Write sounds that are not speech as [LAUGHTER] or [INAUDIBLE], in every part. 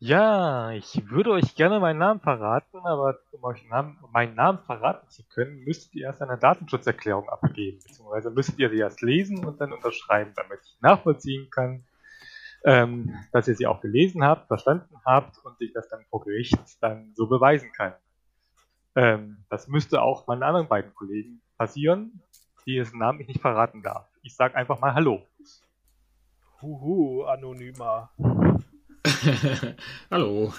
Ja, ich würde euch gerne meinen Namen verraten, aber um euch Namen, meinen Namen verraten zu können, müsstet ihr erst eine Datenschutzerklärung abgeben, beziehungsweise müsstet ihr sie erst lesen und dann unterschreiben, damit ich nachvollziehen kann, ähm, dass ihr sie auch gelesen habt, verstanden habt und ich das dann vor Gericht dann so beweisen kann. Ähm, das müsste auch meinen anderen beiden Kollegen passieren, die dessen Namen ich nicht verraten darf. Ich sage einfach mal Hallo. Huhu, Anonymer. [LAUGHS] Hallo.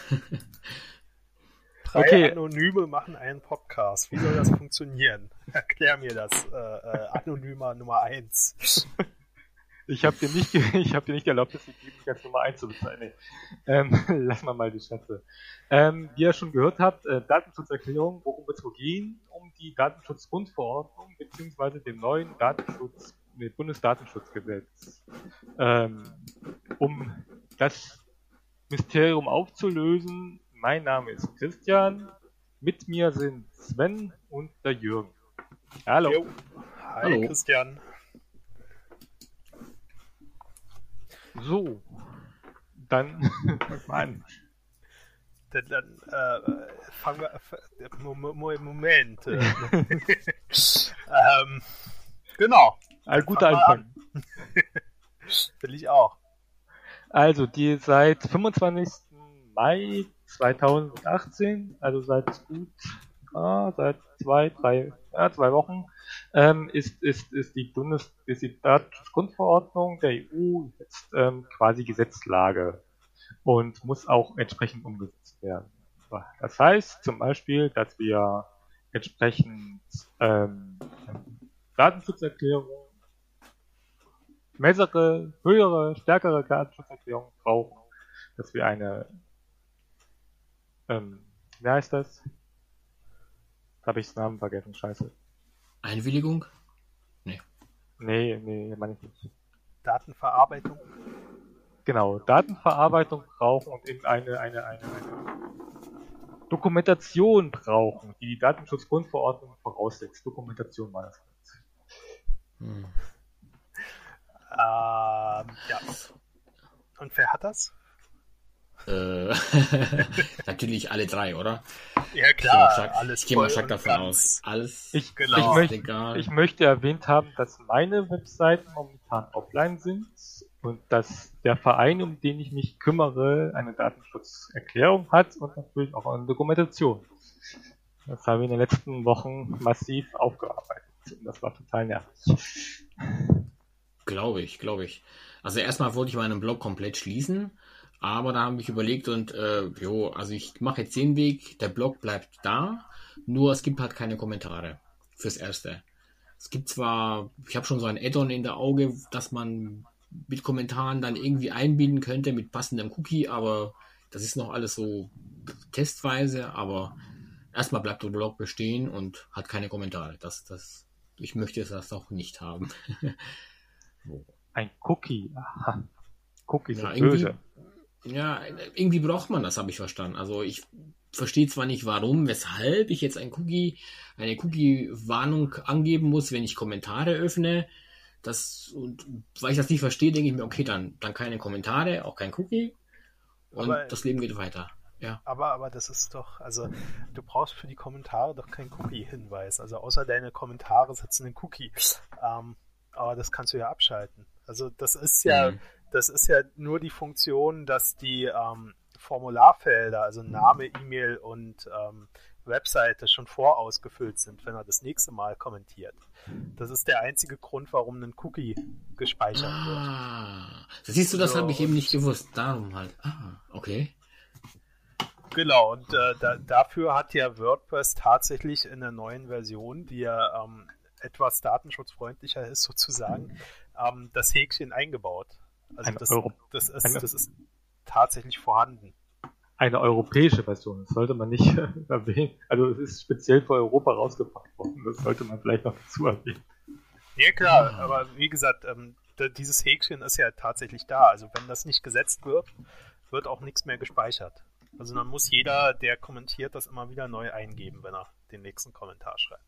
Drei Okay. Anonyme machen einen Podcast. Wie soll das funktionieren? [LAUGHS] Erklär mir das, äh, äh, Anonymer Nummer 1. [LAUGHS] Ich habe dir nicht, ich habe dir nicht erlaubt, das gegeben, mich als Nummer 1 zu bezeichnen. Ähm, lass mal mal die Schätze. Ähm, wie ihr schon gehört habt, äh, Datenschutzerklärung, worum wird es wohl gehen? Um die Datenschutzgrundverordnung beziehungsweise dem neuen Datenschutz, nee, Bundesdatenschutzgesetz. Ähm, um das Mysterium aufzulösen, mein Name ist Christian, mit mir sind Sven und der Jürgen. Hallo. Jo. Hi, Hallo. Christian. So, dann fang mal an. Dann, dann äh, fangen wir. äh, Mo- Mo- Mo- Moment. äh, [LAUGHS] ähm, genau, Ein guter Anfang. [LAUGHS] will ich auch. Also, die seit 25. Mai 2018, also seit gut, ah, seit zwei, drei, ja, zwei Wochen, ähm, ist, ist, ist die Bundes, ist die Datenschutzgrundverordnung der EU jetzt ähm, quasi Gesetzlage und muss auch entsprechend umgesetzt werden. Das heißt zum Beispiel, dass wir entsprechend ähm, Datenschutzerklärungen bessere, höhere, stärkere Datenschutzerklärung brauchen, dass wir eine, ähm, wie heißt das? Jetzt habe ich den Namen vergessen, scheiße. Einwilligung? Nee, nee, meine ich nicht. Datenverarbeitung. Genau, Datenverarbeitung brauchen und eben eine, eine, eine, eine Dokumentation brauchen, die die Datenschutzgrundverordnung voraussetzt. Dokumentation war das. Hm. Ähm, ja. Und wer hat das? Äh, [LAUGHS] natürlich alle drei, oder? Ja Ich gehe mal stark, alles ich gehe mal voll stark und davon ganz. aus. Alles Ich, Genau. ich, ist möchte, egal. ich möchte erwähnt haben, dass meine Webseiten momentan offline sind und dass der Verein, um den ich mich kümmere, eine Datenschutzerklärung hat und natürlich auch eine Dokumentation. Das haben wir in den letzten Wochen massiv aufgearbeitet und das war total nervig. Glaube ich, glaube ich. Also erstmal wollte ich meinen Blog komplett schließen, aber da habe ich überlegt und äh, jo, also ich mache jetzt den Weg, der Blog bleibt da, nur es gibt halt keine Kommentare fürs Erste. Es gibt zwar, ich habe schon so ein Add-on in der Auge, dass man mit Kommentaren dann irgendwie einbinden könnte mit passendem Cookie, aber das ist noch alles so testweise, aber erstmal bleibt der Blog bestehen und hat keine Kommentare. Das, das, ich möchte das auch nicht haben. [LAUGHS] Ein Cookie, aha. Cookies Ja, sind irgendwie- böse. Ja, irgendwie braucht man das, habe ich verstanden. Also ich verstehe zwar nicht, warum, weshalb ich jetzt ein Cookie, eine Cookie-Warnung angeben muss, wenn ich Kommentare öffne. Das, und weil ich das nicht verstehe, denke ich mir, okay, dann, dann keine Kommentare, auch kein Cookie. Und Aber- das Leben geht weiter. Ja. Aber, aber das ist doch, also du brauchst für die Kommentare doch keinen Cookie-Hinweis. Also außer deine Kommentare setzen einen Cookie. Ähm, aber das kannst du ja abschalten. Also das ist ja, Mhm. das ist ja nur die Funktion, dass die ähm, Formularfelder, also Name, E-Mail und ähm, Webseite schon vorausgefüllt sind, wenn er das nächste Mal kommentiert. Das ist der einzige Grund, warum ein Cookie gespeichert wird. Ah, das siehst du, das So, habe ich eben nicht gewusst. Darum halt. Ah, okay. Genau, und äh, da, dafür hat ja WordPress tatsächlich in der neuen Version, die ja ähm, etwas datenschutzfreundlicher ist sozusagen, ähm, das Häkchen eingebaut. Also das, das, ist, das ist tatsächlich vorhanden. Eine europäische Version, das sollte man nicht [LAUGHS] erwähnen. Also es ist speziell für Europa rausgebracht worden, das sollte man vielleicht noch dazu erwähnen. Ja klar, Ah. aber wie gesagt, ähm, dieses Häkchen ist ja tatsächlich da. Also wenn das nicht gesetzt wird, wird auch nichts mehr gespeichert. Also dann muss jeder, der kommentiert, das immer wieder neu eingeben, wenn er den nächsten Kommentar schreibt.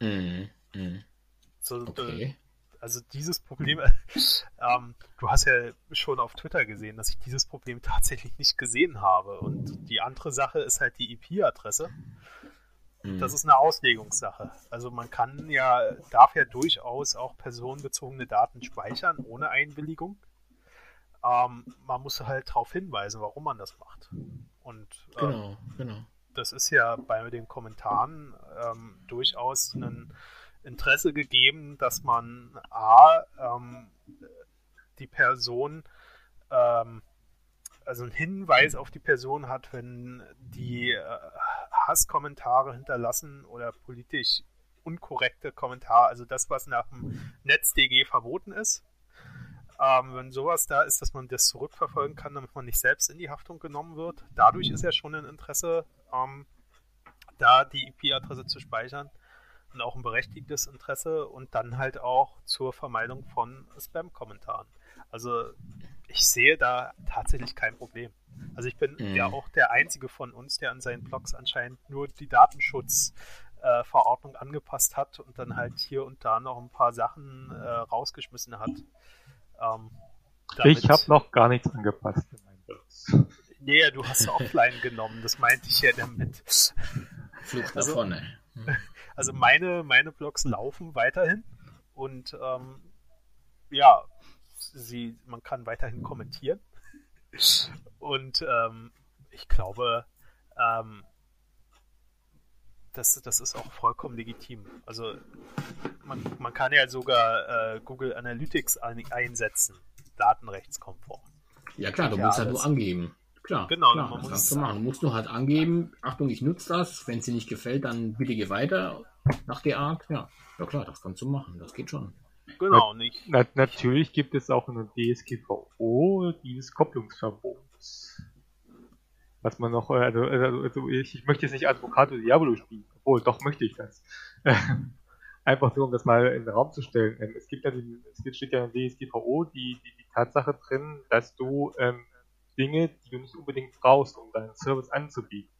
Mhm. Mhm. So, d- Okay. Also dieses Problem, [LAUGHS] ähm, du hast ja schon auf Twitter gesehen, dass ich dieses Problem tatsächlich nicht gesehen habe. Und die andere Sache ist halt die IP-Adresse. Mhm. Das ist eine Auslegungssache. Also man kann ja, darf ja durchaus auch personenbezogene Daten speichern ohne Einwilligung. Ähm, man muss halt darauf hinweisen, warum man das macht. Und ähm, genau, genau. Das ist ja bei den Kommentaren ähm, durchaus ein Interesse gegeben, dass man A, ähm, die Person, ähm, also einen Hinweis auf die Person hat, wenn die äh, Hasskommentare hinterlassen oder politisch unkorrekte Kommentare, also das, was nach dem NetzDG verboten ist. Ähm, wenn sowas da ist, dass man das zurückverfolgen kann, damit man nicht selbst in die Haftung genommen wird. Dadurch ist ja schon ein Interesse, ähm, da die IP-Adresse zu speichern und auch ein berechtigtes Interesse und dann halt auch zur Vermeidung von Spam-Kommentaren. Also ich sehe da tatsächlich kein Problem. Also ich bin mhm. ja auch der Einzige von uns, der an seinen Blogs anscheinend nur die Datenschutzverordnung äh, angepasst hat und dann halt hier und da noch ein paar Sachen äh, rausgeschmissen hat. Ähm, ich habe noch gar nichts angepasst in meinen Blogs. Nee, du hast offline genommen, das meinte ich ja damit. Flucht nach also, vorne. Hm. [LAUGHS] Also meine, meine Blogs laufen weiterhin und ähm, ja, sie, man kann weiterhin kommentieren. Und ähm, ich glaube, ähm, das, das ist auch vollkommen legitim. Also man, man kann ja sogar äh, Google Analytics ein, einsetzen, datenrechtskonform. Ja klar, du ja, musst halt nur angeben. Klar, genau, klar, man das kannst du machen. Du musst nur halt angeben, Achtung, ich nutze das, wenn es dir nicht gefällt, dann bitte geh weiter nach der Art. Ja, ja klar, das kannst du machen, das geht schon. Genau, nicht. Na, natürlich gibt es auch in der DSGVO dieses Kopplungsverbots. Was man noch, also, also, also ich, ich, möchte jetzt nicht Advocato Diablo spielen, obwohl, doch möchte ich das. [LAUGHS] Einfach nur, um das mal in den Raum zu stellen. Ähm, es gibt ja die, es steht ja in der DSGVO die, die, die Tatsache drin, dass du ähm, Dinge, die du nicht unbedingt brauchst, um deinen Service anzubieten,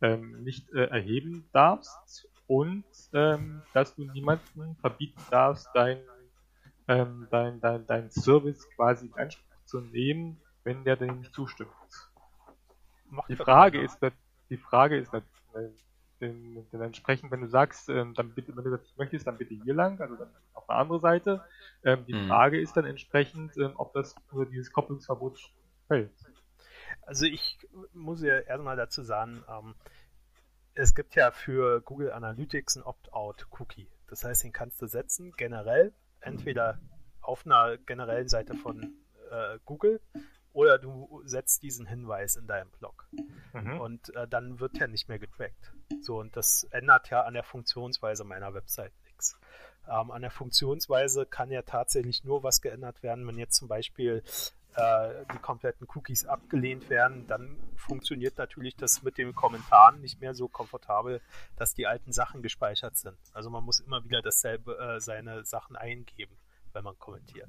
ähm, nicht äh, erheben darfst und ähm, dass du niemanden verbieten darfst, dein, ähm, dein, dein, dein Service quasi in Anspruch zu nehmen, wenn der dir nicht zustimmt. die Frage ist, die Frage ist, denn, denn entsprechend, wenn du sagst, ähm, dann bitte, wenn du das nicht möchtest, dann bitte hier lang, also dann auf eine andere Seite. Ähm, die mhm. Frage ist dann entsprechend, ähm, ob das nur dieses Kopplungsverbot fällt. Also ich muss ja erstmal dazu sagen, ähm, es gibt ja für Google Analytics ein Opt-out-Cookie. Das heißt, den kannst du setzen, generell, entweder auf einer generellen Seite von äh, Google oder du setzt diesen Hinweis in deinem Blog. Mhm. Und äh, dann wird er nicht mehr getrackt. So, und das ändert ja an der Funktionsweise meiner Website nichts. Ähm, an der Funktionsweise kann ja tatsächlich nur was geändert werden, wenn jetzt zum Beispiel äh, die kompletten Cookies abgelehnt werden, dann funktioniert natürlich das mit den Kommentaren nicht mehr so komfortabel, dass die alten Sachen gespeichert sind. Also man muss immer wieder dasselbe, äh, seine Sachen eingeben, wenn man kommentiert.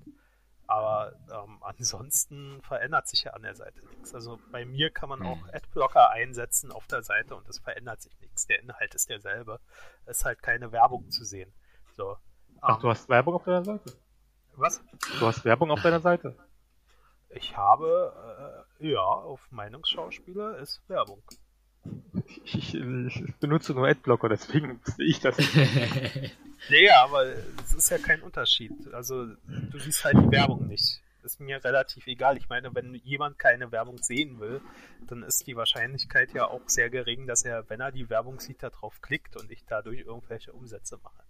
Aber ähm, ansonsten verändert sich ja an der Seite nichts. Also bei mir kann man auch hm. Adblocker einsetzen auf der Seite und es verändert sich nichts. Der Inhalt ist derselbe. Es ist halt keine Werbung zu sehen. So, Ach, ähm, du hast Werbung auf deiner Seite? Was? Du hast Werbung auf deiner Seite? Ich habe, äh, ja, auf Meinungsschauspieler ist Werbung. Ich, ich benutze nur Adblocker, deswegen sehe ich das nicht. [LAUGHS] nee, aber es ist ja kein Unterschied. Also, du siehst halt die Werbung nicht. Ist mir relativ egal. Ich meine, wenn jemand keine Werbung sehen will, dann ist die Wahrscheinlichkeit ja auch sehr gering, dass er, wenn er die Werbung sieht, darauf klickt und ich dadurch irgendwelche Umsätze mache.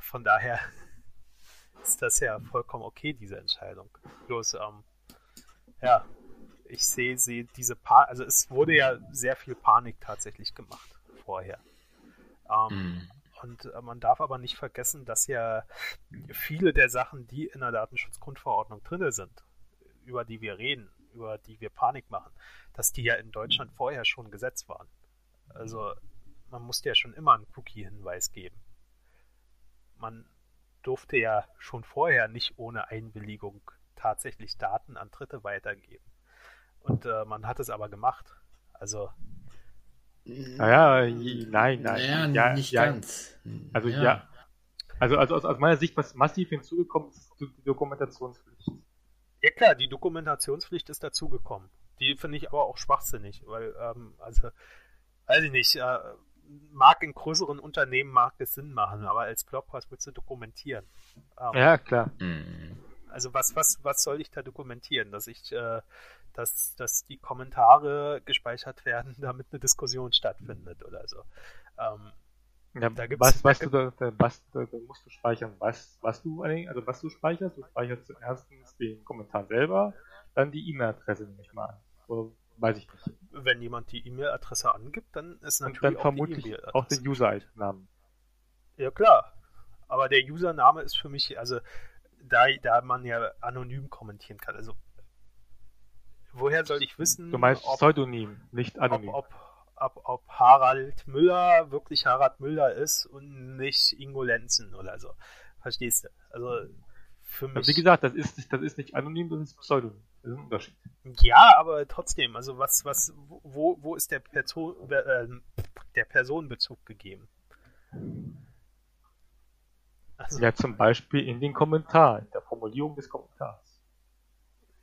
Von daher ist das ja vollkommen okay, diese Entscheidung. Bloß, ähm, ja, ich sehe sehe diese pa also es wurde ja sehr viel Panik tatsächlich gemacht vorher. Ähm, mhm. Und äh, man darf aber nicht vergessen, dass ja viele der Sachen, die in der Datenschutzgrundverordnung drin sind, über die wir reden, über die wir Panik machen, dass die ja in Deutschland vorher schon Gesetz waren. Also man musste ja schon immer einen Cookie-Hinweis geben. Man durfte ja schon vorher nicht ohne Einwilligung tatsächlich Daten an Dritte weitergeben. Und äh, man hat es aber gemacht. Also. Naja, nein, nein. Naja, ja, nicht ja, ganz. Also ja. ja. Also, also aus, aus meiner Sicht, was massiv hinzugekommen ist, ist die Dokumentationspflicht. Ja klar, die Dokumentationspflicht ist dazugekommen. Die finde ich aber auch schwachsinnig, weil, ähm, also, weiß ich nicht, äh, mag in größeren Unternehmen mag es Sinn machen, aber als Blog, was willst du dokumentieren? Ähm, ja, klar. Mhm. Also was, was, was soll ich da dokumentieren? Dass ich, äh, dass, dass die Kommentare gespeichert werden, [LAUGHS] damit eine Diskussion stattfindet oder so. Ähm, ja, da gibt's, was, was, da du, da, was da, da, musst du speichern? Was, was du also was du speicherst? Du speicherst erstens den Kommentar selber, dann die E-Mail-Adresse nehme ich mal. Oder weiß ich nicht. Wenn jemand die E-Mail-Adresse angibt, dann ist natürlich Und dann vermutlich auch, auch den User-Namen. Ja klar, aber der Username ist für mich, also da, da man ja anonym kommentieren kann. Also woher soll ich wissen? Du meinst ob, Pseudonym, nicht anonym. Ob, ob, ob, ob, Harald Müller wirklich Harald Müller ist und nicht Ingo Lenzen oder so. Verstehst du? Also für mich. Wie gesagt, das ist, das ist nicht anonym, das ist Pseudonym. Das ist ein Unterschied. Ja, aber trotzdem, also was, was, wo, wo ist der, Person, äh, der Personenbezug gegeben? Also, ja, zum Beispiel in den Kommentaren, in der Formulierung des Kommentars.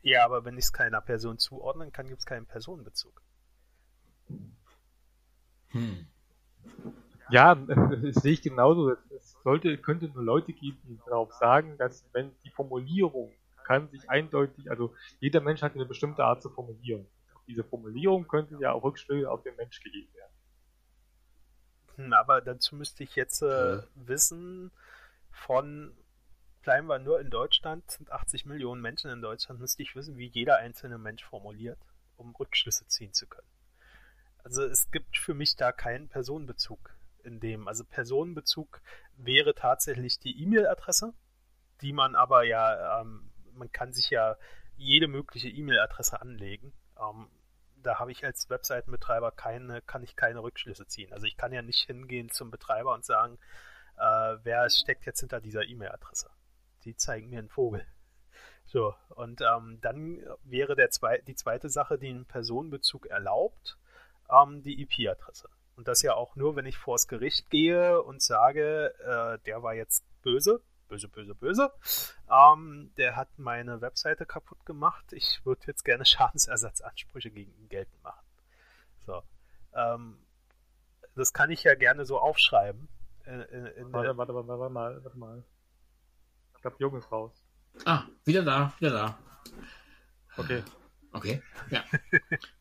Ja, aber wenn ich es keiner Person zuordnen kann, gibt es keinen Personenbezug. Hm. Ja, [LAUGHS] das sehe ich genauso. Es sollte, könnte nur Leute geben, die darauf sagen, dass wenn die Formulierung kann sich eindeutig, also jeder Mensch hat eine bestimmte Art zu formulieren. Diese Formulierung könnte ja auch Rückschlüsse auf den Mensch gegeben werden. Hm, aber dazu müsste ich jetzt äh, wissen, von, bleiben wir nur in Deutschland, sind 80 Millionen Menschen in Deutschland, müsste ich wissen, wie jeder einzelne Mensch formuliert, um Rückschlüsse ziehen zu können. Also es gibt für mich da keinen Personenbezug in dem. Also Personenbezug wäre tatsächlich die E-Mail-Adresse, die man aber ja, ähm, man kann sich ja jede mögliche E-Mail-Adresse anlegen. Ähm, da habe ich als Webseitenbetreiber keine, kann ich keine Rückschlüsse ziehen. Also ich kann ja nicht hingehen zum Betreiber und sagen, äh, wer steckt jetzt hinter dieser E-Mail-Adresse. Die zeigen mir einen Vogel. So, und ähm, dann wäre der zwei, die zweite Sache, die einen Personenbezug erlaubt, ähm, die IP-Adresse. Und das ja auch nur, wenn ich vors Gericht gehe und sage, äh, der war jetzt böse, böse, böse, böse. Ähm, der hat meine Webseite kaputt gemacht. Ich würde jetzt gerne [LAUGHS] Schadensersatzansprüche gegen ihn geltend machen. So. Ähm, das kann ich ja gerne so aufschreiben. In, in warte, warte, warte, warte mal, warte mal. Ich glaube, Jung ist raus. Ah, wieder da, wieder da. Okay. Okay, ja. [LAUGHS]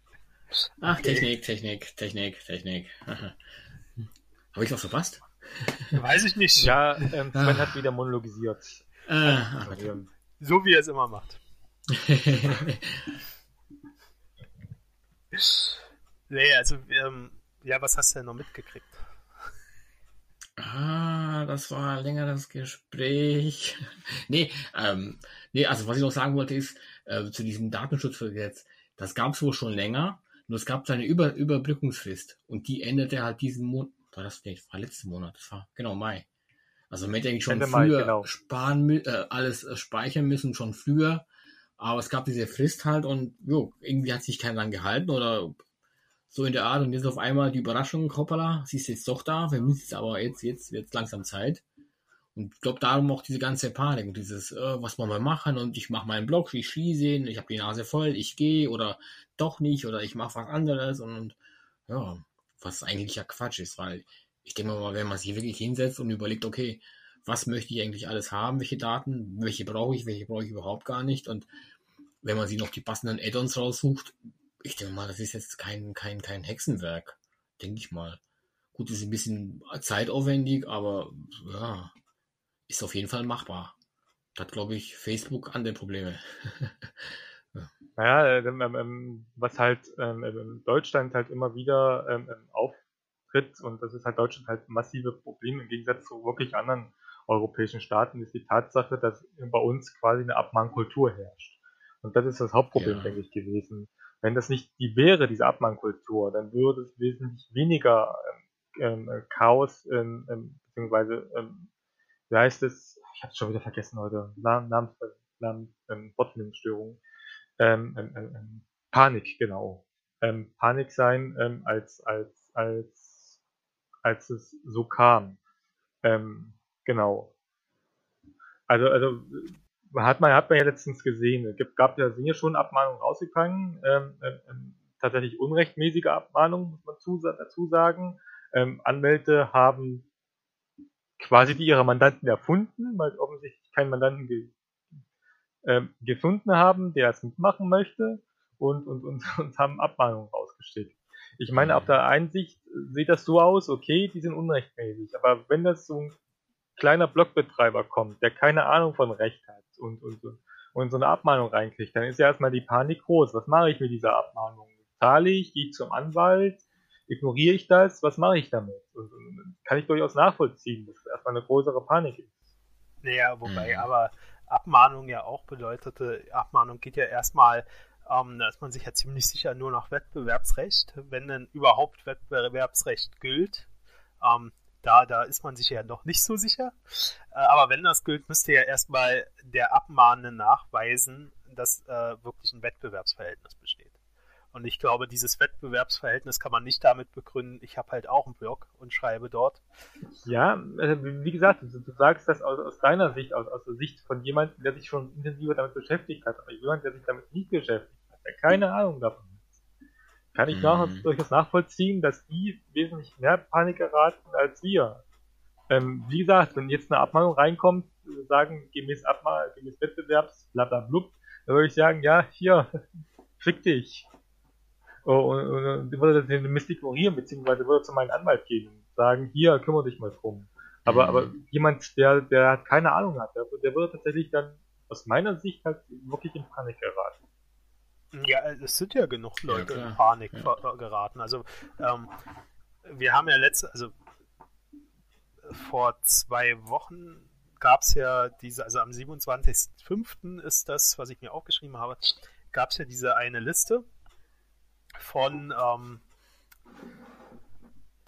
Ach, okay. Technik, Technik, Technik, Technik. [LAUGHS] Habe ich was verpasst? Weiß ich nicht. Ja, ähm, Sven ah. hat wieder monologisiert. Ah, so wie er es immer macht. [LAUGHS] nee, also, ähm, ja, was hast du denn noch mitgekriegt? Ah, das war ein längeres Gespräch. [LAUGHS] nee, ähm, nee, also was ich noch sagen wollte ist, äh, zu diesem Datenschutzgesetz, das gab es wohl schon länger, nur es gab seine Über Überbrückungsfrist und die endete halt diesen Monat, war das nicht, war letzten Monat, das war genau Mai. Also man hätte eigentlich schon Ende früher Mai, genau. sparen, äh, alles äh, speichern müssen, schon früher, aber es gab diese Frist halt und jo, irgendwie hat sich keiner dran gehalten oder so in der Art und jetzt auf einmal die Überraschung, hoppala, sie ist jetzt doch da, wir müssen es aber jetzt, jetzt wird langsam Zeit. Und ich glaube, darum auch diese ganze Panik und dieses, äh, was wollen wir machen? Und ich mache meinen Blog, ich schließe ihn, ich habe die Nase voll, ich gehe oder doch nicht oder ich mache was anderes und, und ja, was eigentlich ja Quatsch ist, weil ich denke mal, wenn man sich wirklich hinsetzt und überlegt, okay, was möchte ich eigentlich alles haben, welche Daten, welche brauche ich, welche brauche ich überhaupt gar nicht? Und wenn man sich noch die passenden Add-ons raussucht, ich denke mal, das ist jetzt kein, kein, kein Hexenwerk, denke ich mal. Gut, ist ein bisschen zeitaufwendig, aber ja, ist auf jeden Fall machbar. Da hat, glaube ich, Facebook andere Probleme. ja. [LAUGHS] Naja, ähm, ähm, ähm, was halt ähm, in Deutschland halt immer wieder ähm, ähm, auftritt, und das ist halt Deutschland halt massive Probleme im Gegensatz zu wirklich anderen europäischen Staaten, ist die Tatsache, dass bei uns quasi eine Abmahnkultur herrscht. Und das ist das Hauptproblem, ja. denke ich, gewesen. Wenn das nicht die wäre, diese Abmahnkultur, dann würde es wesentlich weniger ähm, ähm, Chaos, ähm, beziehungsweise, ähm, wie heißt es, ich habe es schon wieder vergessen heute, Namens, Namens ähm, Wortfindungsstörung, ähm, ähm, ähm, Panik, genau. Ähm, Panik sein, ähm, als, als, als, als es so kam. Ähm, genau. Also, also hat man, hat man ja letztens gesehen. Es gab ja, sind ja schon Abmahnungen rausgegangen. Ähm, ähm, ähm, tatsächlich unrechtmäßige Abmahnungen, muss man zu, dazu sagen. Ähm, Anwälte haben quasi die ihre Mandanten erfunden, weil offensichtlich keinen Mandanten ge ähm, gefunden haben, der es mitmachen möchte und, und, und, [LAUGHS] und haben Abmahnungen rausgeschickt. Ich meine, auf der einen Sicht sieht das so aus, okay, die sind unrechtmäßig, aber wenn das so ein kleiner Blogbetreiber kommt, der keine Ahnung von Recht hat und, und, und so eine Abmahnung reinkriegt, dann ist ja erstmal die Panik groß. Was mache ich mit dieser Abmahnung? Zahle ich, gehe ich zum Anwalt, ignoriere ich das, was mache ich damit? Und, und, kann ich durchaus nachvollziehen, dass erstmal eine größere Panik ist. Naja, wobei mhm. aber Abmahnung ja auch bedeutete, Abmahnung geht ja erstmal, ähm, da ist man sich ja ziemlich sicher nur nach Wettbewerbsrecht, wenn denn überhaupt Wettbewerbsrecht gilt. Ähm, da, da ist man sich ja noch nicht so sicher. Äh, aber wenn das gilt, müsste ja erstmal der Abmahnende nachweisen, dass äh, wirklich ein Wettbewerbsverhältnis besteht. Und ich glaube, dieses Wettbewerbsverhältnis kann man nicht damit begründen, ich habe halt auch einen Blog und schreibe dort. Ja, äh, wie gesagt, du, du sagst das aus, aus, deiner Sicht, aus, aus der Sicht von jemandem, der sich schon intensiver damit beschäftigt hat. Aber jemand, der sich damit nicht beschäftigt hat, der keine Ahnung davon hat, kann ich mhm. durchaus nachvollziehen, dass die wesentlich mehr Panik geraten als wir. Ähm, wie gesagt, wenn jetzt eine Abmahnung reinkommt, sagen gemäß Abmahnung, gemäß Wettbewerbs, bla bla blub, dann würde ich sagen, ja, hier, [LAUGHS] fick dich. Oh, und, und, und würde den Mist ignorieren, beziehungsweise würde zu meinem Anwalt gehen und sagen, hier, kümmere dich mal drum. Aber, mhm. aber jemand, der, der keine Ahnung hat, der, der würde tatsächlich dann aus meiner Sicht halt wirklich in Panik geraten. Ja, es sind ja genug Leute ja, in Panik ja. geraten. Also ähm, wir haben ja letzte, also vor zwei Wochen gab es ja diese, also am 27.05. ist das, was ich mir aufgeschrieben habe, gab es ja diese eine Liste, von ähm,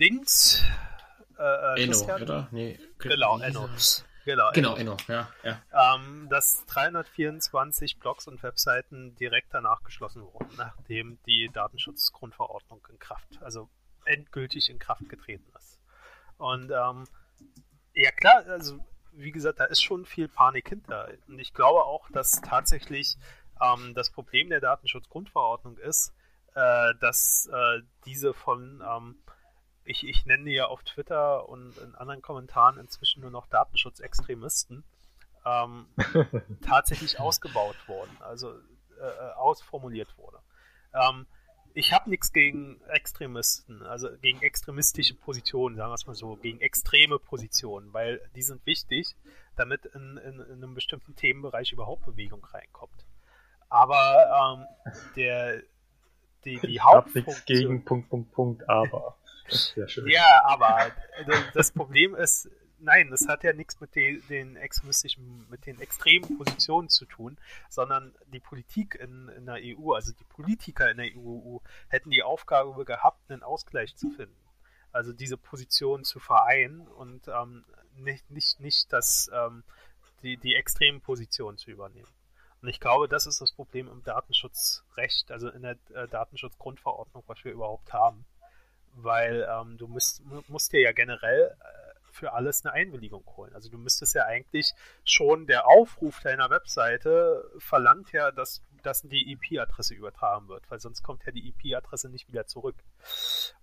Dings. Äh, äh Enno, oder? Nee, genau, Enno. Genau, genau Enno, ja. ja. Ähm, dass 324 Blogs und Webseiten direkt danach geschlossen wurden, nachdem die Datenschutzgrundverordnung in Kraft, also endgültig in Kraft getreten ist. Und ähm, ja klar, also wie gesagt, da ist schon viel Panik hinter. Und ich glaube auch, dass tatsächlich ähm, das Problem der Datenschutzgrundverordnung ist, äh, dass äh, diese von, ähm, ich, ich nenne ja auf Twitter und in anderen Kommentaren inzwischen nur noch Datenschutzextremisten, ähm, [LAUGHS] tatsächlich ausgebaut wurden, also äh, äh, ausformuliert wurde. Ähm, ich habe nichts gegen Extremisten, also gegen extremistische Positionen, sagen wir es mal so, gegen extreme Positionen, weil die sind wichtig, damit in, in, in einem bestimmten Themenbereich überhaupt Bewegung reinkommt. Aber ähm, der, die, die Hauptfunktion. gegen Punkt, Punkt, Punkt, aber. [LAUGHS] Ja, aber das Problem ist, nein, das hat ja nichts mit den, den extremistischen, mit den extremen Positionen zu tun, sondern die Politik in, in der EU, also die Politiker in der EU, hätten die Aufgabe gehabt, einen Ausgleich zu finden. Also diese Position zu vereinen und ähm, nicht, nicht, nicht das, ähm, die, die extremen Positionen zu übernehmen. Und ich glaube, das ist das Problem im Datenschutzrecht, also in der äh, Datenschutzgrundverordnung, was wir überhaupt haben. Weil ähm, du musst, musst dir ja generell äh, für alles eine Einwilligung holen. Also du müsstest ja eigentlich schon der Aufruf deiner Webseite verlangt ja, dass, dass die IP-Adresse übertragen wird, weil sonst kommt ja die IP-Adresse nicht wieder zurück.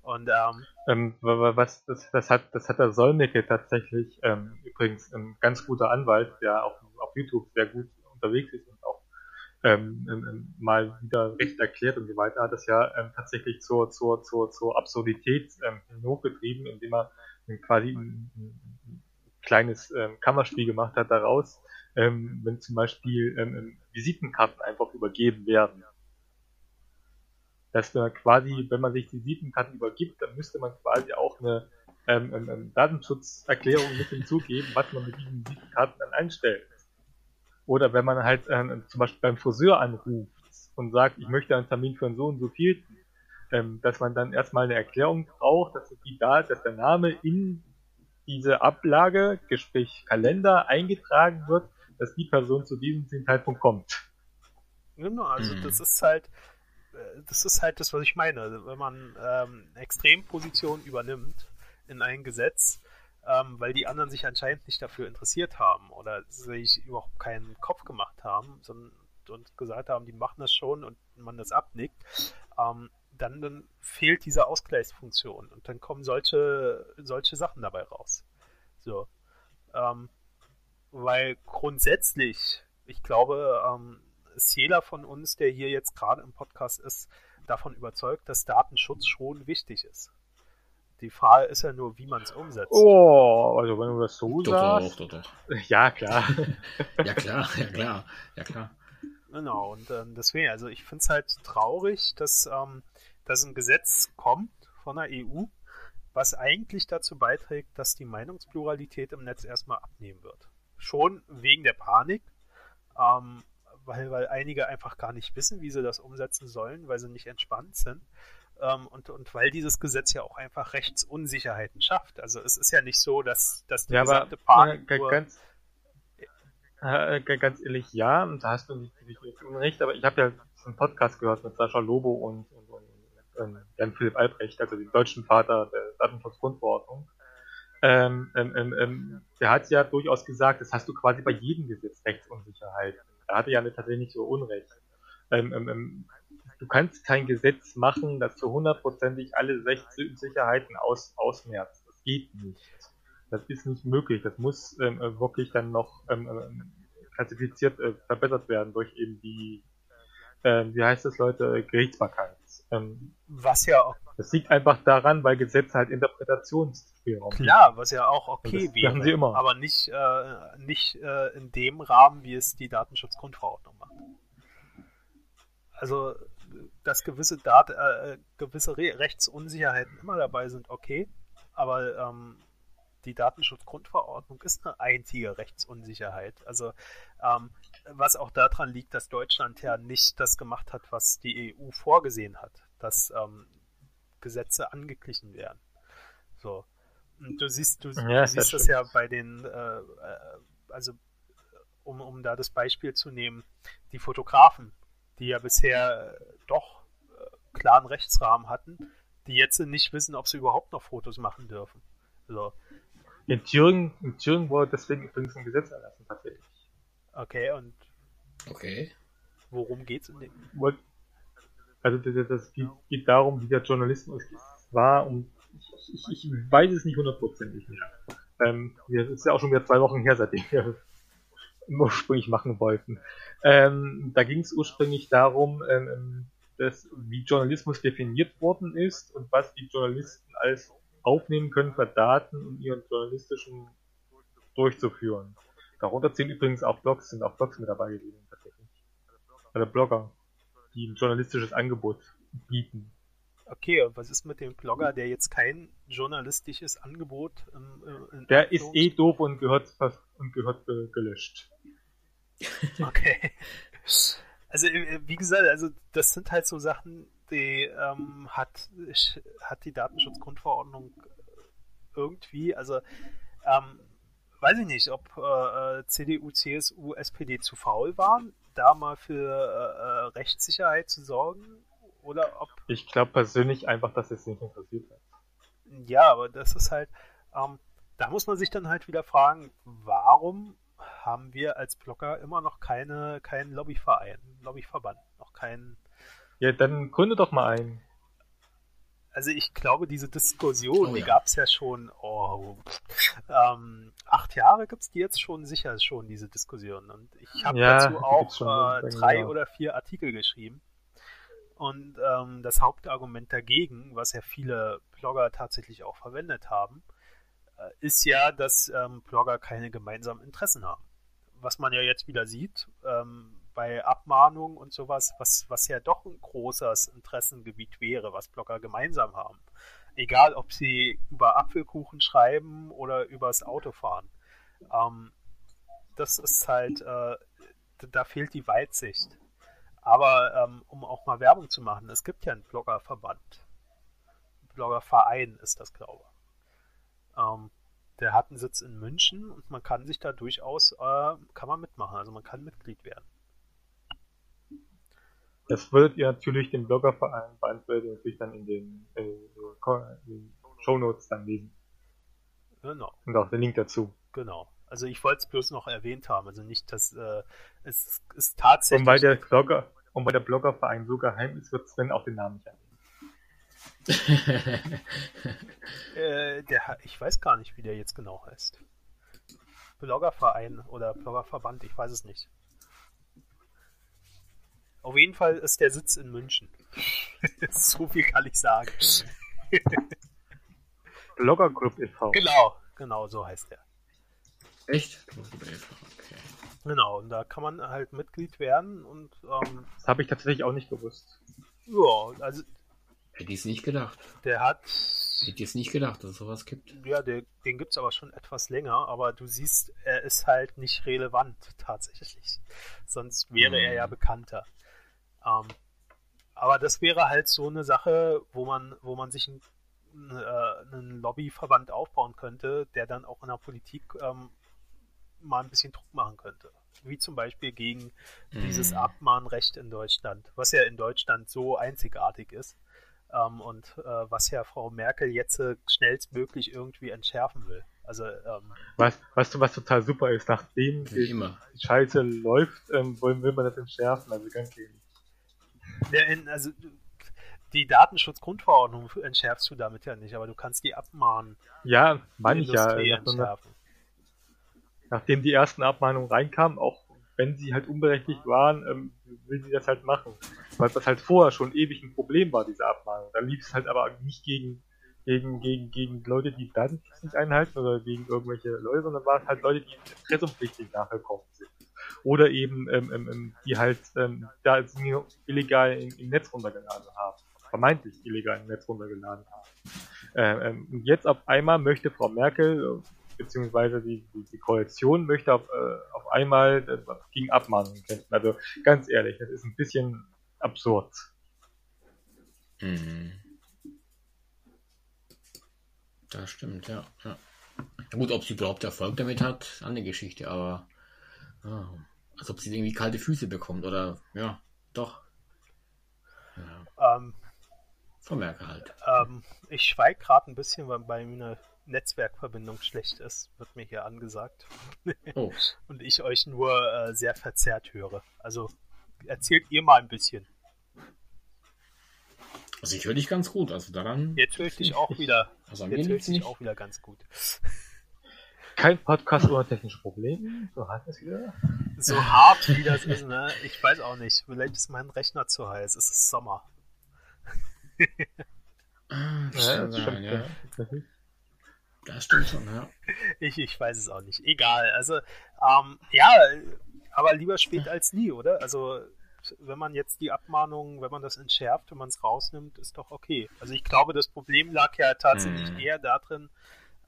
Und ähm, ähm, was das, das hat das hat der Solmecke tatsächlich ähm, übrigens ein ganz guter Anwalt, der auch auf YouTube sehr gut unterwegs ist ähm, ähm, mal wieder recht erklärt und so weiter, hat das ja ähm, tatsächlich zur, zur, zur, zur Absurdität ähm, hochgetrieben, indem er quasi ein, ein kleines ähm, Kammerspiel gemacht hat daraus, ähm, wenn zum Beispiel ähm, ähm Visitenkarten einfach übergeben werden. Dass man quasi, wenn man sich die Visitenkarten übergibt, dann müsste man quasi auch eine ähm, ähm, Datenschutzerklärung mit hinzugeben, was man mit diesen Visitenkarten dann einstellt. Oder wenn man halt äh, zum Beispiel beim Friseur anruft und sagt, ich möchte einen Termin für einen so und so viel, ähm, dass man dann erstmal eine Erklärung braucht, dass die da, dass der Name in diese Ablage, Gespräch Kalender eingetragen wird, dass die Person zu diesem Zeitpunkt kommt. Genau, also mhm. das ist halt, äh, das ist halt das, was ich meine. Wenn man ähm, Extremposition übernimmt in ein Gesetz, ähm, weil die anderen sich anscheinend nicht dafür interessiert haben oder sich überhaupt keinen Kopf gemacht haben sondern, und gesagt haben, die machen das schon und man das abnickt, ähm, dann, dann fehlt diese Ausgleichsfunktion und dann kommen solche, solche Sachen dabei raus. So. Ähm, weil grundsätzlich, ich glaube, ähm, ist jeder von uns, der hier jetzt gerade im Podcast ist, davon überzeugt, dass Datenschutz schon wichtig ist. Die Frage ist ja nur, wie man es umsetzt. Oh, also wenn du das so Doch, sagst. doch, doch, doch. [LAUGHS] Ja, klar. Ja klar, [LAUGHS] ja klar, ja klar. Genau, und ähm, deswegen, also ich finde es halt traurig, dass, ähm, dass ein Gesetz kommt von der EU, was eigentlich dazu beiträgt, dass die Meinungspluralität im Netz erstmal abnehmen wird. Schon wegen der Panik, ähm, weil, weil einige einfach gar nicht wissen, wie sie das umsetzen sollen, weil sie nicht entspannt sind. Ähm, und, und weil dieses Gesetz ja auch einfach Rechtsunsicherheiten schafft. Also es ist ja nicht so, dass, dass die Ja, gesamte nur... ganz, äh, ganz ehrlich, ja, und da hast du nicht, nicht, nicht Unrecht, aber ich habe ja einen Podcast gehört mit Sascha Lobo und, und, und ähm, Jan-Philipp Albrecht, also dem deutschen Vater der Datenschutzgrundverordnung. Ähm, ähm, ähm, ähm, der hat ja durchaus gesagt, das hast du quasi bei jedem Gesetz Rechtsunsicherheit. Er hatte ja tatsächlich nicht so Unrecht. Ähm, ähm, du kannst kein Gesetz machen, das zu hundertprozentig alle Rechtssicherheiten aus, ausmerzt. Das geht nicht. Das ist nicht möglich. Das muss ähm, äh, wirklich dann noch ähm, klassifiziert, äh, verbessert werden durch eben die, ähm, wie heißt das, Leute, Gerichtsbarkeit. Ähm, Was ja auch das liegt einfach daran, weil Gesetze halt Interpretationsspielraum. Klar, was ja auch okay Das wäre, sie immer. aber nicht, äh, nicht äh, in dem Rahmen, wie es die Datenschutzgrundverordnung macht. Also, dass gewisse, Dat äh, gewisse Re Rechtsunsicherheiten immer dabei sind, okay, aber ähm, die Datenschutzgrundverordnung ist eine einzige Rechtsunsicherheit. Also, ähm, was auch daran liegt, dass Deutschland ja nicht das gemacht hat, was die EU vorgesehen hat, dass ähm, Gesetze angeglichen werden. So. Und du siehst, du, Ja, du siehst das das ja bei den, äh, äh, also um, um da das Beispiel zu nehmen, die Fotografen, die ja bisher äh, doch äh, klaren Rechtsrahmen hatten, die jetzt nicht wissen, ob sie überhaupt noch Fotos machen dürfen. So. In Thüringen, in Thüringen wurde deswegen übrigens ein Gesetz erlassen, tatsächlich. Okay, und Okay. worum geht's in dem? Also das, das geht, geht darum, wie der Journalismus war und ich, ich, ich weiß es nicht hundertprozentig mehr. Ähm, das ist ja auch schon wieder zwei Wochen her, seitdem wir ursprünglich machen wollten. Ähm, da ging es ursprünglich darum, ähm, dass, wie Journalismus definiert worden ist und was die Journalisten als aufnehmen können für Daten, um ihren journalistischen durchzuführen. Darunter zählen übrigens auch Blogs, sind auch Blogs mit dabei gewesen tatsächlich. Also Blogger, die ein journalistisches Angebot bieten. Okay, und was ist mit dem Blogger, der jetzt kein journalistisches Angebot im, äh, Der ist eh doof und gehört und gehört äh, gelöscht. Okay. [LAUGHS] Also, äh, wie gesagt, also das sind halt so Sachen, die ähm, hat, hat die Datenschutzgrundverordnung irgendwie, also ähm, weiß ich nicht, ob äh, äh, CDU, CSU, SPD zu faul waren, da mal für äh, äh, Rechtssicherheit zu sorgen, oder ob Ich glaube persönlich einfach, dass es nicht interessiert hat. Ja, aber das ist halt, ähm, da muss man sich dann halt wieder fragen, warum haben wir als Blogger immer noch keine, keinen Lobbyverein, Lobbyverband, noch keinen. Ja, dann gründe doch mal einen. Also ich glaube, diese Diskussion, Oh die ja. gab es ja schon, oh, ähm, acht Jahre gibt es die jetzt schon sicher schon, diese Diskussion. Und ich habe Ja, dazu auch äh, drei ja. oder vier Artikel geschrieben. Und ähm, das Hauptargument dagegen, was ja viele Blogger tatsächlich auch verwendet haben, ist ja, dass ähm, Blogger keine gemeinsamen Interessen haben. Was man ja jetzt wieder sieht, ähm, bei Abmahnungen und sowas, was, was ja doch ein großes Interessengebiet wäre, was Blogger gemeinsam haben. Egal, ob sie über Apfelkuchen schreiben oder übers Autofahren. Ähm, das ist halt, äh, da fehlt die Weitsicht. Aber ähm, um auch mal Werbung zu machen, es gibt ja einen Bloggerverband. Bloggerverein ist das, glaube ich. Ähm, der hat einen Sitz in München und man kann sich da durchaus, äh, kann man mitmachen, also man kann Mitglied werden. Das würdet ihr natürlich den Bloggerverein beantworten natürlich dann in den, äh, den Shownotes dann lesen. Genau. Und auch den Link dazu. Genau. Also ich wollte es bloß noch erwähnt haben. Also nicht, dass äh, es ist tatsächlich. Und weil der Blogger, und weil der Bloggerverein so geheim ist, wird Sven auch den Namen nicht erwähnen. [LAUGHS] äh, der, ich weiß gar nicht, wie der jetzt genau heißt. Bloggerverein oder Bloggerverband, ich weiß es nicht. Auf jeden Fall ist der Sitz in München. [LAUGHS] so viel kann ich sagen. [LAUGHS] Bloggerclub e.V. Genau, genau, so heißt der. Echt? Okay. Genau, und da kann man halt Mitglied werden und ähm, das habe ich tatsächlich auch nicht gewusst. Ja, also hätte ich es nicht gedacht. Der hat hätte ich es nicht gedacht, dass es sowas gibt. Ja, der, den gibt es aber schon etwas länger, aber du siehst, er ist halt nicht relevant tatsächlich. Sonst wäre hm. er ja bekannter. Ähm, aber das wäre halt so eine Sache, wo man, wo man sich ein, äh, einen Lobbyverband aufbauen könnte, der dann auch in der Politik ähm, mal ein bisschen Druck machen könnte. Wie zum Beispiel gegen mhm. dieses Abmahnrecht in Deutschland, was ja in Deutschland so einzigartig ist. Ähm, und äh, was ja Frau Merkel jetzt äh, schnellstmöglich irgendwie entschärfen will. Also, ähm, weißt, weißt, du, was total super ist? Nachdem die immer. Scheiße läuft, ähm, wollen, will man das entschärfen, also ganz wenig. In, also die Datenschutzgrundverordnung entschärfst du damit ja nicht, aber du kannst die abmahnen. Ja, meine ich ja. Entschärfen. Nachdem die ersten Abmahnungen reinkamen, auch wenn sie halt unberechtigt waren, ähm, will sie das halt machen. Weil das halt vorher schon ewig ein Problem war, diese Abmahnung. Da lief es halt aber nicht gegen, gegen, gegen, gegen Leute, die Datenschutz nicht einhalten oder gegen irgendwelche Leute, sondern war es halt Leute, die impressumspflichtig nachgekommen sind. Oder eben, ähm, ähm, ähm die halt ähm, da illegal im, im Netz runtergeladen haben. Vermeintlich illegal im Netz runtergeladen haben. Ähm, ähm, und jetzt auf einmal möchte Frau Merkel beziehungsweise die, die, die Koalition möchte auf, äh, auf einmal äh, gegen Abmahnungen kämpfen. Also ganz ehrlich, das ist ein bisschen absurd. Mhm. Das stimmt, ja. ja. Gut, ob sie überhaupt Erfolg damit hat, eine Geschichte, aber ja, als ob sie irgendwie kalte Füße bekommt oder ja, doch. Ja. Ähm, Vermerke halt. Ähm, ich schweige gerade ein bisschen, weil bei mir Netzwerkverbindung schlecht ist, wird mir hier angesagt. Oh. [LAUGHS] Und ich euch nur äh, sehr verzerrt höre. Also erzählt ihr mal ein bisschen. Also ich höre dich ganz gut, also daran. Jetzt höre ich dich auch [LAUGHS] wieder. Also jetzt höre ich dich auch wieder ganz gut. Kein Podcast ohne technische Probleme. So hart es wieder. So hart wie das ist, ne? Ich weiß auch nicht. Vielleicht ist mein Rechner zu heiß. Es ist Sommer. ah, ja, das stimmt, ja. Das stimmt schon, ja. Ich, ich weiß es auch nicht. Egal. Also, ähm, ja, aber lieber spät als nie, oder? Also, wenn man jetzt die Abmahnung, wenn man das entschärft, wenn man es rausnimmt, ist doch okay. Also ich glaube, das Problem lag ja tatsächlich hm. eher darin,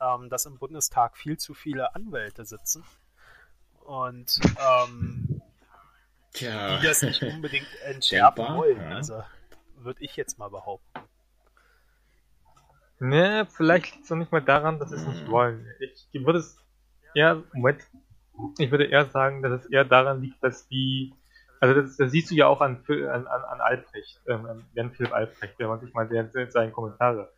ähm, dass im Bundestag viel zu viele Anwälte sitzen und ähm, die das nicht unbedingt [LAUGHS] entschärfen Denkbar, wollen. Ja. Also würde ich jetzt mal behaupten. Ne, vielleicht liegt es noch nicht mal daran, dass sie es nicht hm. wollen. Ich würde es eher, Moment, ich würde eher sagen, dass es eher daran liegt, dass die, also das, das siehst du ja auch an, an, an Albrecht, ähm, Jan Philipp Albrecht, wenn man sich mal seine Kommentare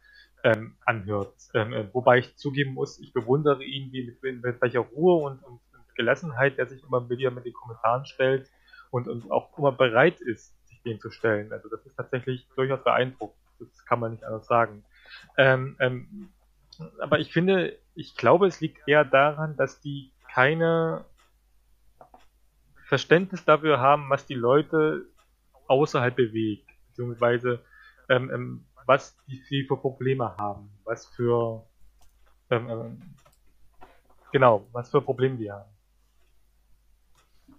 ähm, anhört. Ähm, äh, wobei ich zugeben muss, ich bewundere ihn, wie mit, mit welcher Ruhe und, und, und Gelassenheit er sich immer wieder mit den Kommentaren stellt und, und auch immer bereit ist, sich denen zu stellen. Also das ist tatsächlich durchaus beeindruckend. Das kann man nicht anders sagen. Ähm, ähm, aber ich finde, ich glaube, es liegt eher daran, dass die keine Verständnis dafür haben, was die Leute außerhalb bewegt, beziehungsweise ähm, ähm was die sie für Probleme haben, was für ähm, ähm, genau, was für Probleme die haben.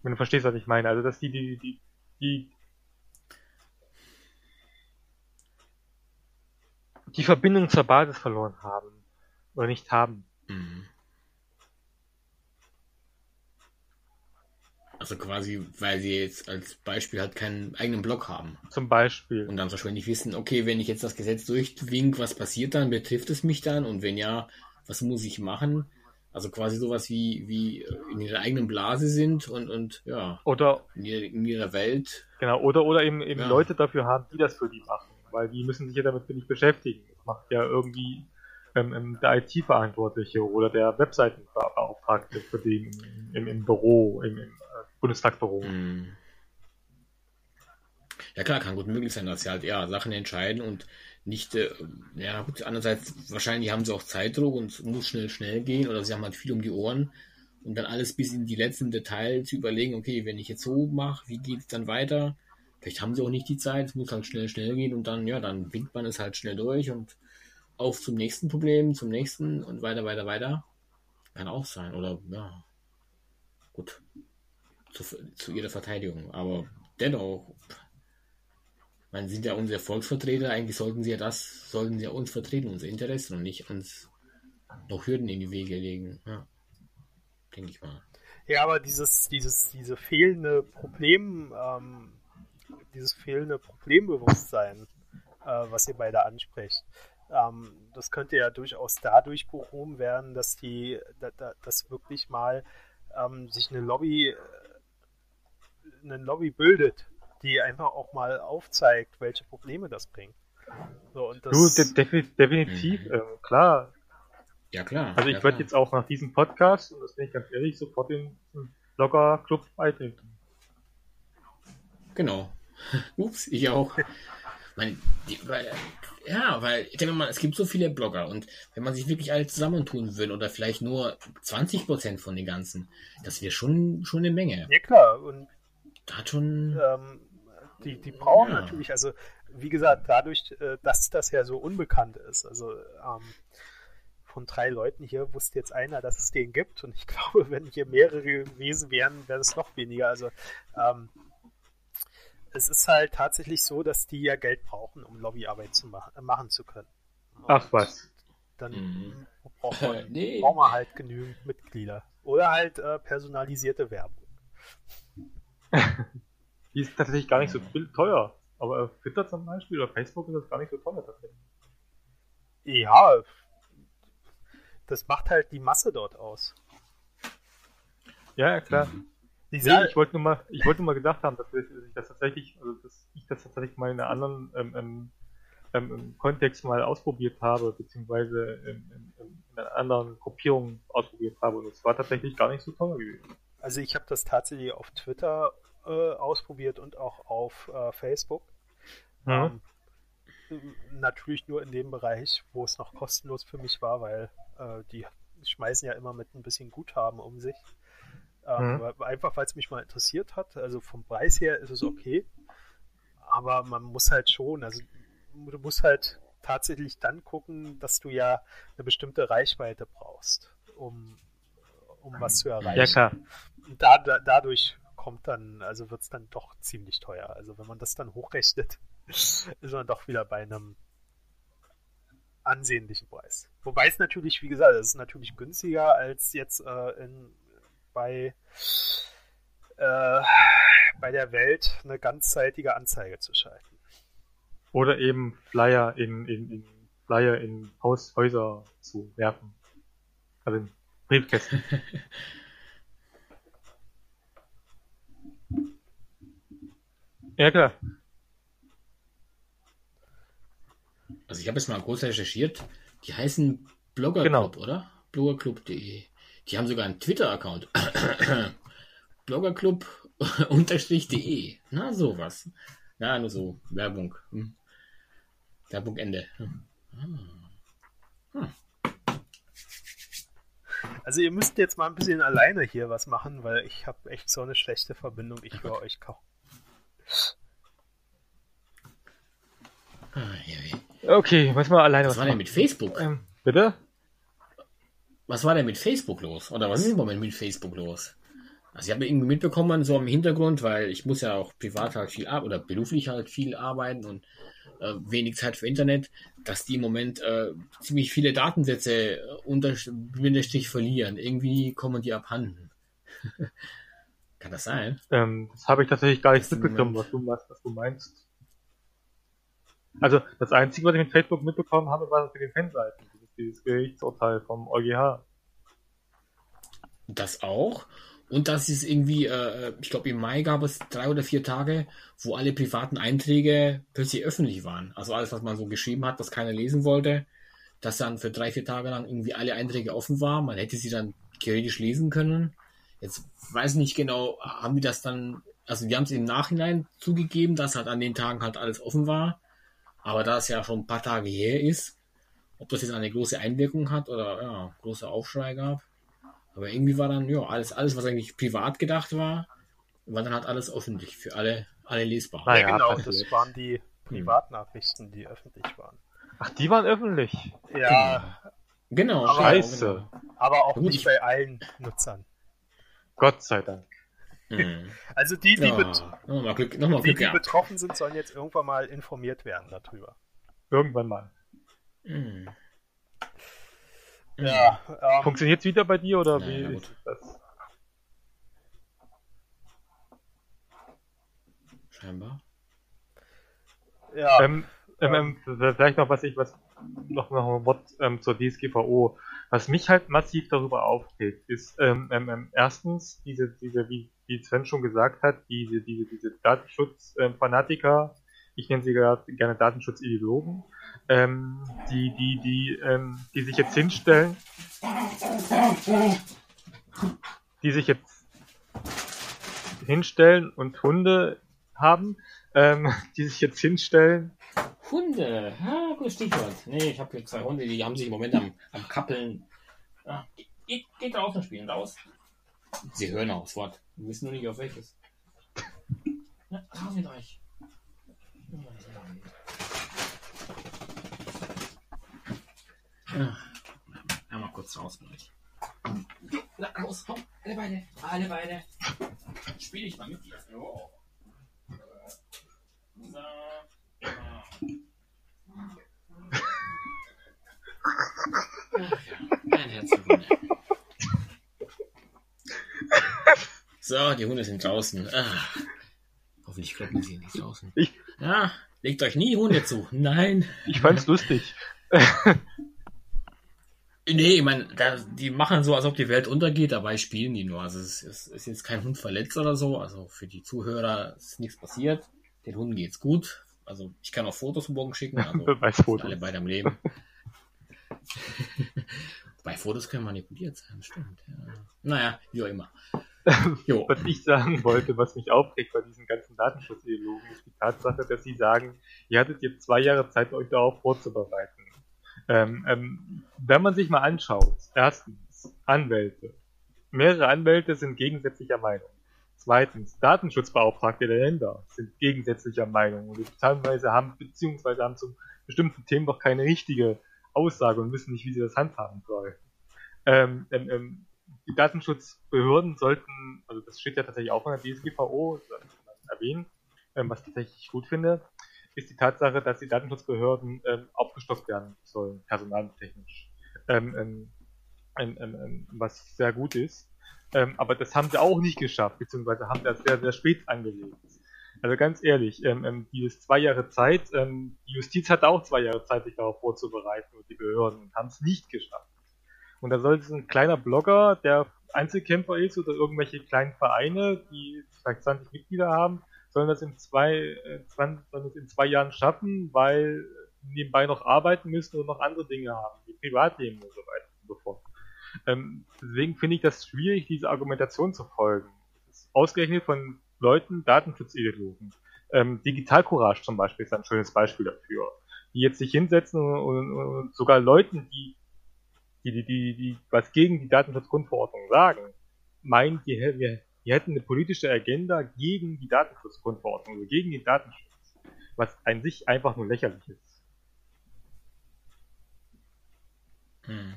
Wenn du verstehst, was ich meine. Also dass die, die, die, die die Verbindung zur Basis verloren haben. Oder nicht haben. Mhm. Also quasi, weil sie jetzt als Beispiel halt keinen eigenen Blog haben. Zum Beispiel. Und dann zum Beispiel nicht wissen, okay, wenn ich jetzt das Gesetz durchwink, was passiert dann? Betrifft es mich dann? Und wenn ja, was muss ich machen? Also quasi sowas wie, wie in ihrer eigenen Blase sind und, und ja. Oder in, ihrer, in ihrer Welt. Genau, oder, oder eben, eben ja. Leute dafür haben, die das für die machen weil die müssen sich ja damit nicht beschäftigen. Das macht ja irgendwie ähm, ähm der IT-Verantwortliche oder der Webseitenbeauftragte für den im, im Büro, im, im äh, Bundestagsbüro. Mhm. Ja klar, kann gut möglich sein, dass sie halt ja Sachen entscheiden und nicht, äh, ja gut, andererseits wahrscheinlich haben sie auch Zeitdruck und es muss schnell, schnell gehen oder sie haben halt viel um die Ohren und dann alles bis in die letzten Details zu überlegen, okay, wenn ich jetzt so mache, wie geht es dann weiter? Vielleicht haben sie auch nicht die Zeit, es muss halt schnell, schnell gehen und dann, ja, dann winkt man es halt schnell durch und auf zum nächsten Problem, zum nächsten und weiter, weiter, weiter. Kann auch sein, oder ja. Gut. Zu, zu ihrer Verteidigung. Aber dennoch, man sind ja unsere Volksvertreter, eigentlich sollten sie ja das, sollten sie ja uns vertreten, unsere Interessen und nicht uns noch Hürden in die Wege legen. Ja. Denke ich mal. Ja, aber dieses, dieses, diese fehlende Problem, ähm, dieses fehlende Problembewusstsein, äh, was ihr beide ansprecht, ähm, das könnte ja durchaus dadurch behoben werden, dass die, da, da, dass wirklich mal ähm, sich eine Lobby, äh, eine Lobby bildet die einfach auch mal aufzeigt, welche Probleme das bringt. So, und das du, de definitiv, mhm. äh, klar. Ja, klar. Also ich ja, werde jetzt auch nach diesem Podcast, und das bin ich ganz ehrlich, sofort den Blogger-Club beitreten. Genau. Ups, ich auch. Meine, die, weil, ja, weil ich denke mal, es gibt so viele Blogger und wenn man sich wirklich alle zusammentun will oder vielleicht nur 20% von den ganzen, das wäre schon, schon eine Menge. Ja klar, und hat schon. Ähm, die, die brauchen ja. natürlich, also wie gesagt, dadurch, äh, dass das ja so unbekannt ist, also ähm, von drei Leuten hier wusste jetzt einer, dass es den gibt und ich [LAUGHS] glaube, wenn hier mehrere gewesen wären, wäre es noch weniger. Also ähm, es ist halt tatsächlich so, dass die ja Geld brauchen, um Lobbyarbeit zu machen, äh, machen zu können. Und Ach was. Dann mhm. braucht, [LAUGHS] man, nee. braucht man halt genügend Mitglieder. Oder halt äh, personalisierte Werbung. [LAUGHS] die ist tatsächlich gar nicht so teuer. Aber Twitter zum Beispiel oder Facebook ist das gar nicht so teuer tatsächlich. Ja, das macht halt die Masse dort aus. Ja, klar. Mhm. Nee, ich wollte nur mal, ich wollte nur mal gedacht haben, dass ich das tatsächlich, also dass ich das tatsächlich mal in einem anderen ähm, ähm, ähm, Kontext mal ausprobiert habe, beziehungsweise in, in, in, einer anderen Gruppierung ausprobiert habe und es war tatsächlich gar nicht so teuer gewesen. Also ich habe das tatsächlich auf Twitter äh, ausprobiert und auch auf äh, Facebook. Mhm. Ähm, natürlich nur in dem Bereich, wo es noch kostenlos für mich war, weil äh, die schmeißen ja immer mit ein bisschen Guthaben um sich. Ähm, mhm. Einfach weil es mich mal interessiert hat. Also vom Preis her ist es okay. Aber man muss halt schon, also du musst halt tatsächlich dann gucken, dass du ja eine bestimmte Reichweite brauchst, um, um was zu erreichen. Ja, klar. Und da, da, dadurch kommt dann, also wird es dann doch ziemlich teuer. Also wenn man das dann hochrechnet, [LAUGHS] ist man doch wieder bei einem ansehnlichen Preis. Wobei es natürlich, wie gesagt, es ist natürlich günstiger als jetzt äh, in, bei, äh, bei der Welt eine ganzzeitige Anzeige zu schalten. Oder eben Flyer in, in, in Flyer in Haushäuser zu werfen. Also in Briefkästen. [LAUGHS] Ja, klar. Also ich habe jetzt mal kurz recherchiert. Die heißen Bloggerclub, genau. oder? Bloggerclub.de. Die haben sogar einen Twitter-Account. [COUGHS] Bloggerclub-de. [COUGHS] Na, sowas. Ja, nur so. Werbung. Hm. Werbung Ende. Hm. Hm. Also ihr müsst jetzt mal ein bisschen alleine hier was machen, weil ich habe echt so eine schlechte Verbindung. Ich höre euch kaum. Okay, was mal alleine was. Was war denn mit Facebook? Ähm, bitte? Was war denn mit Facebook los? Oder was ist im Moment mit Facebook los? Also ich habe irgendwie mitbekommen, so im Hintergrund, weil ich muss ja auch privat halt viel arbeiten oder beruflich halt viel arbeiten und äh, wenig Zeit für Internet, dass die im Moment äh, ziemlich viele Datensätze äh, unter Bindestrich verlieren. Irgendwie kommen die abhanden. [LAUGHS] Kann das sein? Ähm, das habe ich tatsächlich gar nicht mitbekommen, was du, was, was du meinst. Also das Einzige, was ich mit Facebook mitbekommen habe, war für die Fanseiten, dieses, Gerichtsurteil vom EuGH. Das auch. Und das ist irgendwie, äh, ich glaube im Mai gab es drei oder vier Tage, wo alle privaten Einträge plötzlich öffentlich waren. Also alles, was man so geschrieben hat, was keiner lesen wollte, dass dann für drei, vier Tage lang irgendwie alle Einträge offen waren. Man hätte sie dann theoretisch lesen können. Jetzt weiß ich nicht genau, haben die das dann, also die haben es im Nachhinein zugegeben, dass halt an den Tagen halt alles offen war. Aber da es ja schon ein paar Tage her ist, ob das jetzt eine große Einwirkung hat oder ja, großer Aufschrei gab. Aber irgendwie war dann, ja, alles, alles, was eigentlich privat gedacht war, war dann halt alles öffentlich für alle, alle lesbar. Ja, ja genau, das waren die Privatnachrichten, die öffentlich waren. Ach, die waren öffentlich? Ja. Genau. Aber, Scheiße. Aber auch nicht bei allen Nutzern. Gott sei Dank. Mhm. Also die, die, ja. bet nochmal Glück, nochmal die, Glück, die betroffen sind, sollen jetzt irgendwann mal informiert werden darüber. Irgendwann mal. Mhm. Ja. Ähm, Funktioniert es wieder bei dir oder wie ist das? Scheinbar. Ja. Ähm, ähm, ähm, vielleicht noch was ich, was noch, noch ein Wort ähm, zur DSGVO. Was mich halt massiv darüber aufregt, ist ähm, ähm, ähm, erstens diese, diese, wie, wie Sven schon gesagt hat, diese, diese, diese Datenschutzfanatiker, ich nenne sie gerne Datenschutzideologen, ähm, die, die, die, ähm, die sich jetzt hinstellen, die sich jetzt hinstellen und Hunde haben, ähm, die sich jetzt hinstellen. Hunde, ah, gutes Stichwort. Nee, ich habe hier zwei Hunde, die haben sich im Moment am, am Kappeln. Ah, geht, geht draußen spielen, raus. Sie hören aufs Wort. Wir wissen nur nicht auf welches. [LAUGHS] Ja, raus mit euch. Ja, mal kurz euch. Na, raus, komm, alle Beine, alle Beine. Spiel ich mal mit dir. Oh. So. Ein Herzenswunde. So, die Hunde sind draußen. Ach, hoffentlich kloppen sie nicht draußen. Ich, ja, legt euch nie Hunde zu. Nein. Ich fand's lustig. [LAUGHS] nee, ich meine, die machen so, als ob die Welt untergeht, dabei spielen die nur. Also es ist, ist jetzt kein Hund verletzt oder so. Also für die Zuhörer ist nichts passiert. Den Hunden geht's gut. Also ich kann auch Fotos morgen schicken. Also [LAUGHS] Beweisfotos. Alle beide am Leben. [LAUGHS] Bei Fotos können manipuliert sein, stimmt. Ja. Naja, wie auch immer. [LAUGHS] Jo. Was ich sagen wollte, was mich aufregt bei diesen ganzen Datenschutzideologen, ist die Tatsache, dass sie sagen, ihr hattet jetzt zwei Jahre Zeit, euch darauf vorzubereiten. Ähm, ähm, wenn man sich mal anschaut, erstens, Anwälte. Mehrere Anwälte sind gegensätzlicher Meinung. Zweitens, Datenschutzbeauftragte der Länder sind gegensätzlicher Meinung und teilweise haben, beziehungsweise haben zu bestimmten Themen noch keine richtige Aussage und wissen nicht, wie sie das handhaben sollen. Ähm, ähm, ähm, die Datenschutzbehörden sollten, also das steht ja tatsächlich auch in der DSGVO, erwähnen, ähm, was ich tatsächlich gut finde, ist die Tatsache, dass die Datenschutzbehörden ähm, aufgestockt werden sollen, personaltechnisch. Ähm, was sehr gut ist. Ähm, aber das haben sie auch nicht geschafft, beziehungsweise haben das sehr, sehr spät angelegt. Also ganz ehrlich, ähm, ähm, die ist zwei Jahre Zeit, ähm, die Justiz hat auch zwei Jahre Zeit, sich darauf vorzubereiten und die Behörden haben es nicht geschafft. Und da sollte ein kleiner Blogger, der Einzelkämpfer ist oder irgendwelche kleinen Vereine, die vielleicht 20 Mitglieder haben, sollen das in zwei, äh, 20, sollen das in zwei Jahren schaffen, weil nebenbei noch arbeiten müssen und noch andere Dinge haben, wie Privatleben und so weiter und so fort. Ähm, deswegen finde ich das schwierig, diese Argumentation zu folgen. Ausgerechnet von Leuten, Datenschutzideologen. Ähm, Digital Courage zum Beispiel ist ein schönes Beispiel dafür. Die jetzt sich hinsetzen und, und, und sogar Leuten, die, die, die, die, die was gegen die Datenschutzgrundverordnung sagen, meinen, die, wir, die hätten eine politische Agenda gegen die Datenschutzgrundverordnung, also gegen den Datenschutz. Was an sich einfach nur lächerlich ist. Hm.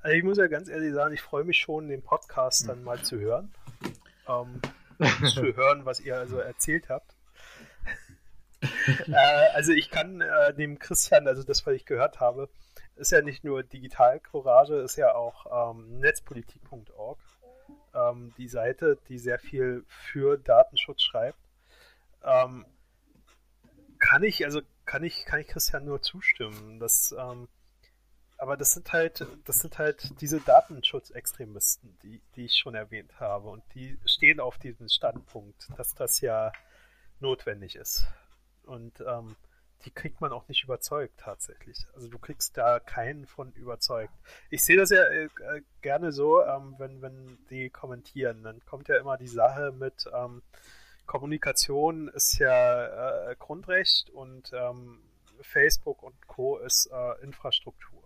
Also ich muss ja ganz ehrlich sagen, ich freue mich schon, den Podcast dann mal zu hören. Ähm, [LAUGHS] zu hören, was ihr also erzählt habt. äh, also ich kann äh, dem Christian, also das, was ich gehört habe, ist ja nicht nur Digital Courage, ist ja auch ähm, netzpolitik.org. Ähm, die Seite, die sehr viel für Datenschutz schreibt. Ähm, kann ich, also kann ich, kann ich Christian nur zustimmen, dass ähm, aber das sind halt, das sind halt diese Datenschutzextremisten, die, die ich schon erwähnt habe. Und die stehen auf diesem Standpunkt, dass das ja notwendig ist. Und ähm, die kriegt man auch nicht überzeugt tatsächlich. Also du kriegst da keinen von überzeugt. Ich sehe das ja äh, gerne so, ähm, wenn, wenn die kommentieren, dann kommt ja immer die Sache mit ähm, Kommunikation ist ja äh, Grundrecht und ähm, Facebook und Co. ist äh, Infrastruktur.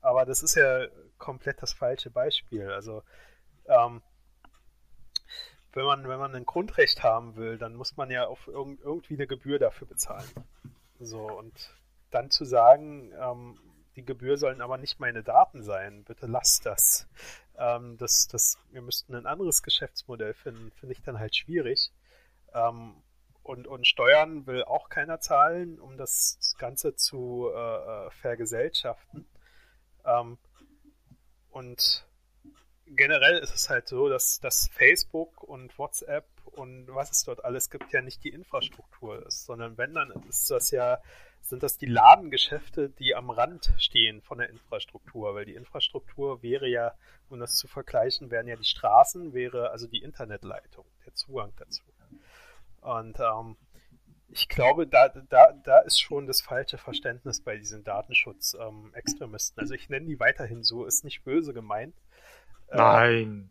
Aber das ist ja komplett das falsche Beispiel. Also ähm, wenn man, wenn man ein Grundrecht haben will, dann muss man ja auf irg irgendwie eine Gebühr dafür bezahlen. So, und dann zu sagen, ähm, die Gebühr sollen aber nicht meine Daten sein, bitte lasst das. Ähm, das, das wir müssten ein anderes Geschäftsmodell finden, finde ich dann halt schwierig. Ähm, und, und Steuern will auch keiner zahlen, um das Ganze zu äh, äh vergesellschaften. Ähm, und generell ist es halt so, dass, dass Facebook und WhatsApp und was es dort alles gibt, ja nicht die Infrastruktur ist, sondern wenn, dann ist das ja, sind das die Ladengeschäfte, die am Rand stehen von der Infrastruktur, weil die Infrastruktur wäre ja, um das zu vergleichen, wären ja die Straßen, wäre also die Internetleitung, der Zugang dazu. Und ähm, ich glaube, da, da, da ist schon das falsche Verständnis bei diesen Datenschutz-Extremisten. Ähm, also ich nenne die weiterhin so, ist nicht böse gemeint. Äh, nein.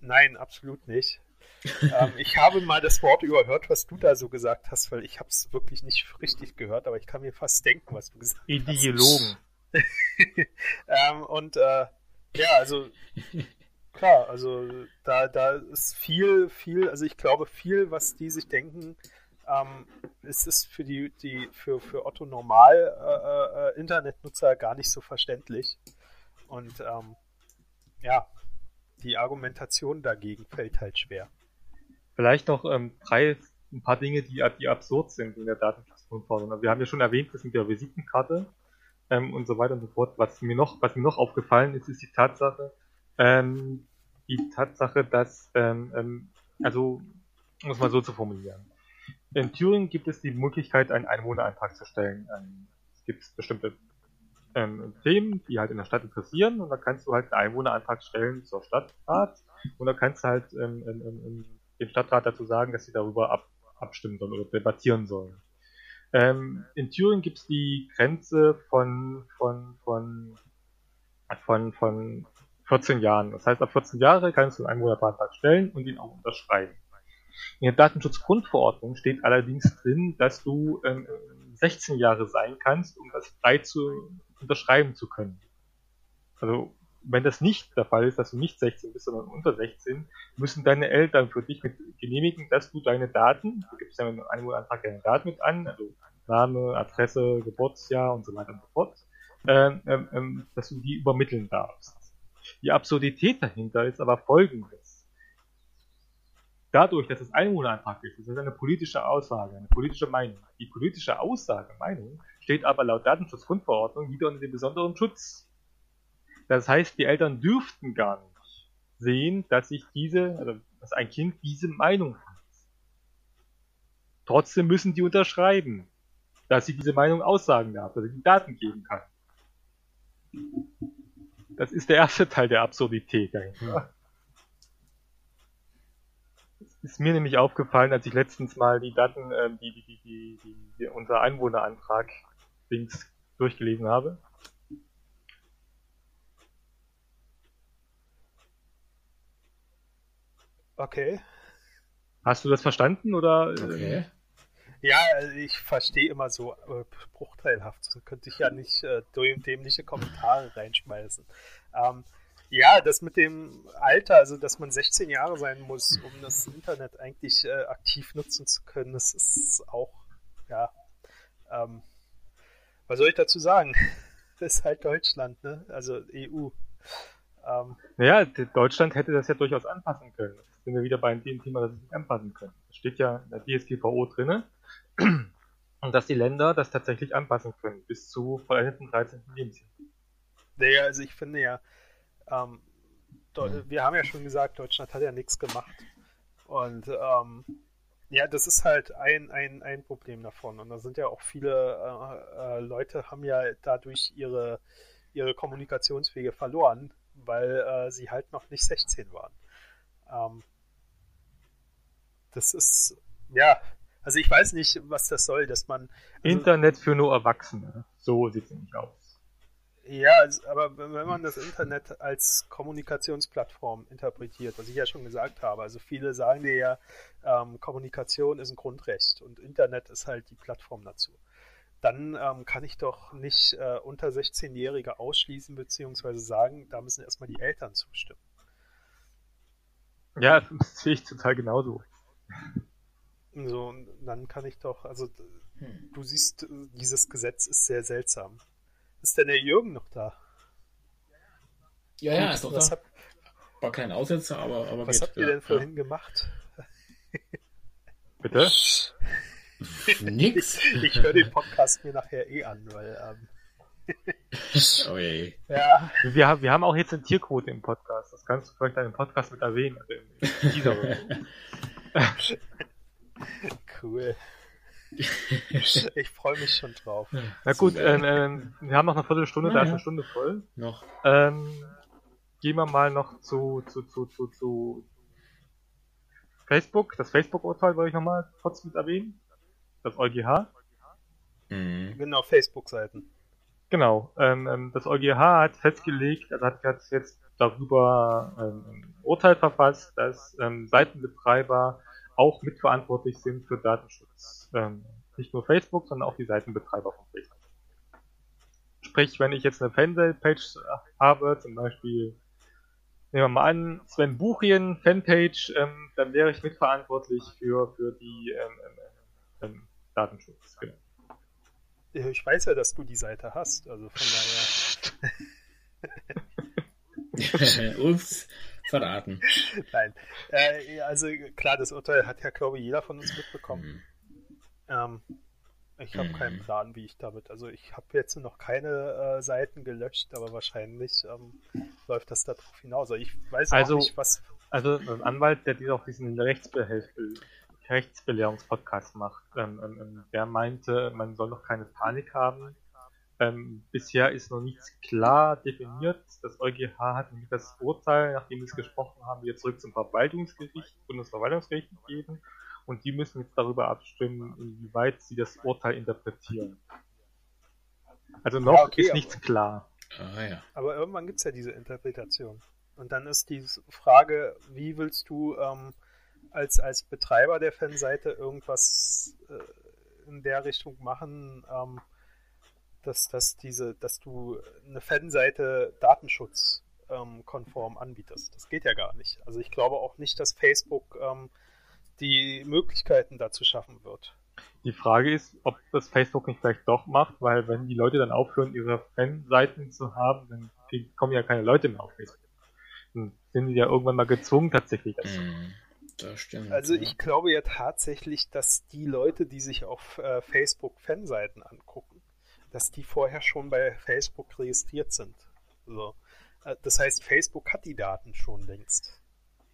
Äh, nein, absolut nicht. [LAUGHS] ähm, ich habe mal das Wort überhört, was du da so gesagt hast, weil ich habe es wirklich nicht richtig gehört, aber ich kann mir fast denken, was du gesagt Ideologen. hast. Ideologen. [LAUGHS] ähm, und äh, ja, also klar, also da, da ist viel, viel, also ich glaube viel, was die sich denken, ähm, es ist für die, die für, für Otto Normal äh, äh, Internetnutzer gar nicht so verständlich. Und ähm, ja, die Argumentation dagegen fällt halt schwer. Vielleicht noch ähm, drei, ein paar Dinge, die, die absurd sind in der Datenschutzgrundverordnung. Wir haben ja schon erwähnt, das mit der Visitenkarte ähm, und so weiter und so fort. Was mir noch, was mir noch aufgefallen ist, ist die Tatsache, ähm, die Tatsache, dass, ähm, ähm, also, um es mal so zu formulieren. In Thüringen gibt es die Möglichkeit, einen Einwohnerantrag zu stellen. Ähm, es gibt bestimmte ähm, Themen, die halt in der Stadt interessieren und da kannst du halt einen Einwohnerantrag stellen zur Stadtrat und da kannst du halt ähm, ähm, ähm, dem Stadtrat dazu sagen, dass sie darüber ab, abstimmen sollen oder debattieren sollen. Ähm, in Thüringen gibt es die Grenze von, von, von, von, von 14 Jahren. Das heißt, ab 14 Jahre kannst du einen Einwohnerantrag stellen und ihn auch unterschreiben. In der Datenschutzgrundverordnung steht allerdings drin, dass du ähm, 16 Jahre sein kannst, um das frei zu unterschreiben zu können. Also, wenn das nicht der Fall ist, dass du nicht 16 bist, sondern unter 16, müssen deine Eltern für dich mit genehmigen, dass du deine Daten, du gibst ja mit einem Einwohnerantrag deine Daten mit an, also Name, Adresse, Geburtsjahr und so weiter und so fort, ähm, ähm, ähm dass du die übermitteln darfst. Die Absurdität dahinter ist aber folgendes. Dadurch, dass es Einwohnerantrag ist, das ist eine politische Aussage, eine politische Meinung. Die politische Aussage, Meinung, steht aber laut Datenschutzgrundverordnung wieder unter dem besonderen Schutz. Das heißt, die Eltern dürften gar nicht sehen, dass sich diese, also dass ein Kind diese Meinung hat. Trotzdem müssen die unterschreiben, dass sie diese Meinung aussagen darf, dass sie die Daten geben kann. Das ist der erste Teil der Absurdität dahinter. ist mir nämlich aufgefallen, als ich letztens mal die Daten, äh, die, die, die, die, die, unser Einwohnerantrag Dings durchgelesen habe. Okay. Hast du das verstanden oder? Okay. Ja, also ich verstehe immer so äh, bruchteilhaft. So könnte ich ja nicht äh, dämliche Kommentare reinschmeißen. Ähm, ja, das mit dem Alter, also dass man 16 Jahre sein muss, um das Internet eigentlich äh, aktiv nutzen zu können, das ist auch, ja, ähm, was soll ich dazu sagen? [LAUGHS] Das ist halt Deutschland, ne? Also EU. Ähm, naja, Deutschland hätte das ja durchaus anpassen können. Jetzt sind wir wieder bei dem Thema, das sie nicht anpassen können. Es steht ja in der DSGVO drin, [CLEARS THROAT] und dass die Länder das tatsächlich anpassen können, bis zu vollendeten 13. Lebensjahr. Naja, also ich finde ja, ähm, wir haben ja schon gesagt, Deutschland hat ja nichts gemacht. Und ähm, ja, das ist halt ein, ein, ein Problem davon. Und da sind ja auch viele äh, äh, Leute, haben ja dadurch ihre, ihre Kommunikationswege verloren, weil äh, sie halt noch nicht 16 waren. Ähm, das ist, ja, Also ich weiß nicht, was das soll, dass man. Also, Internet für nur Erwachsene. So sieht es nämlich aus. Ja, also, aber wenn man das Internet als Kommunikationsplattform interpretiert, was ich ja schon gesagt habe, also viele sagen dir ja, ähm, Kommunikation ist ein Grundrecht und Internet ist halt die Plattform dazu. Dann ähm, kann ich doch nicht äh, unter 16-Jährige ausschließen, beziehungsweise sagen, da müssen erstmal die Eltern zustimmen. Ja, [LAUGHS] das sehe ich total genauso. So, und dann kann ich doch, also hm. du siehst, dieses Gesetz ist sehr seltsam. Ist denn der Jürgen noch da? Ja, ja, ist doch da. Hab... War kein Aussetzer, aber, aber Was geht, habt ihr ja, denn vorhin ja. gemacht? Bitte? [LAUGHS] Nix. Ich, ich höre den Podcast mir nachher eh an, weil. Ähm... [LAUGHS] oh je. Ja. Wir, haben, wir haben auch jetzt eine Tierquote im Podcast. Das kannst du vielleicht in deinem Podcast mit erwähnen. Also [LAUGHS] cool. Ich freue mich schon drauf. Na gut, ähm, ähm, wir haben noch eine Viertelstunde, ja, da ist eine Stunde voll. Noch. Ähm, gehen wir mal noch zu, zu, zu, zu, zu Facebook. Das Facebook-Urteil wollte ich nochmal kurz mit erwähnen. Das EuGH. Mhm. Genau, Facebook-Seiten. Genau. Ähm, ähm das EuGH hat festgelegt, also hat jetzt darüber ähm, ein Urteil verfasst, dass ähm, Seitenbetreiber auch mitverantwortlich sind für Datenschutz. Ähm, nicht nur Facebook, sondern auch die Seitenbetreiber von Facebook. Sprich, wenn ich jetzt eine Fanpage habe, zum Beispiel, nehmen wir mal an, Sven Buchien Fanpage, ähm, dann wäre ich mitverantwortlich für, für die ähm, ähm, ähm Datenschutz. Genau. Ich weiß ja, dass du die Seite hast, also von daher. [LAUGHS] Ups verraten. [LAUGHS] Nein. Äh, also klar, das Urteil hat ja, glaube ich, jeder von uns mitbekommen. Mhm. Ähm, ich habe mhm. keinen Plan, wie ich damit. Also ich habe jetzt noch keine äh, Seiten gelöscht, aber wahrscheinlich ähm, läuft das darauf hinaus. Also ich weiß also, auch nicht, was. Also ein Anwalt, der auch diesen Rechtsbehelf Rechtsbelehrungspodcast macht, ähm, ähm, ähm, der meinte, man soll noch keine Panik haben. Ähm, bisher ist noch nichts klar definiert. Das EuGH hat nämlich das Urteil, nachdem wir es gesprochen haben, wieder zurück zum Verwaltungsgericht, Bundesverwaltungsgericht gegeben. Und die müssen jetzt darüber abstimmen, inwieweit sie das Urteil interpretieren. Also noch ja, okay, ist nichts aber, klar. Ah, ja. Aber irgendwann gibt es ja diese Interpretation. Und dann ist die Frage, wie willst du ähm, als, als Betreiber der Fanseite irgendwas äh, in der Richtung machen, ähm, dass, dass diese, dass du eine Fanseite datenschutzkonform ähm, anbietest. Das geht ja gar nicht. Also ich glaube auch nicht, dass Facebook ähm, die Möglichkeiten dazu schaffen wird. Die Frage ist, ob das Facebook nicht vielleicht doch macht, weil wenn die Leute dann aufhören, ihre Fanseiten zu haben, dann kommen ja keine Leute mehr auf Facebook. Dann sind sie ja irgendwann mal gezwungen tatsächlich dazu. Das stimmt. Also ich glaube ja tatsächlich, dass die Leute, die sich auf äh, Facebook Fanseiten angucken, dass die vorher schon bei Facebook registriert sind. So. Äh, das heißt, Facebook hat die Daten schon längst.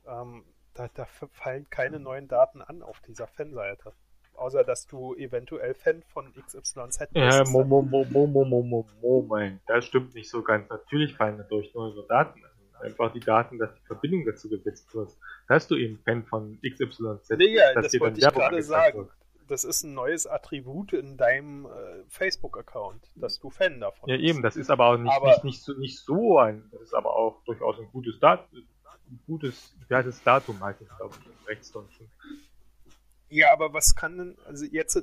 Ähm, da, da, fallen keine neuen Daten an auf dieser Fanseite. Außer, dass du eventuell Fan von XYZ bist. Ja, mo, mo, mo, mo, mo, mo, mo, Moment. Das stimmt nicht so ganz. Natürlich fallen dadurch neue Daten an. Einfach die Daten, dass die Verbindung dazu gesetzt wird. Da hast du eben Fan von XYZ. Nee, ja, das wollte ich gerade sagen. Wird das ist ein neues Attribut in deinem äh, Facebook-Account, dass du Fan davon ja, bist. Ja, eben, das ist aber auch nicht, aber, nicht, nicht, so, nicht so ein, das ist aber auch durchaus ein gutes Datum, ein gutes, wie heißt das Datum glaube ich, im Rechtsdeutschen. Ja, aber was kann denn, also jetzt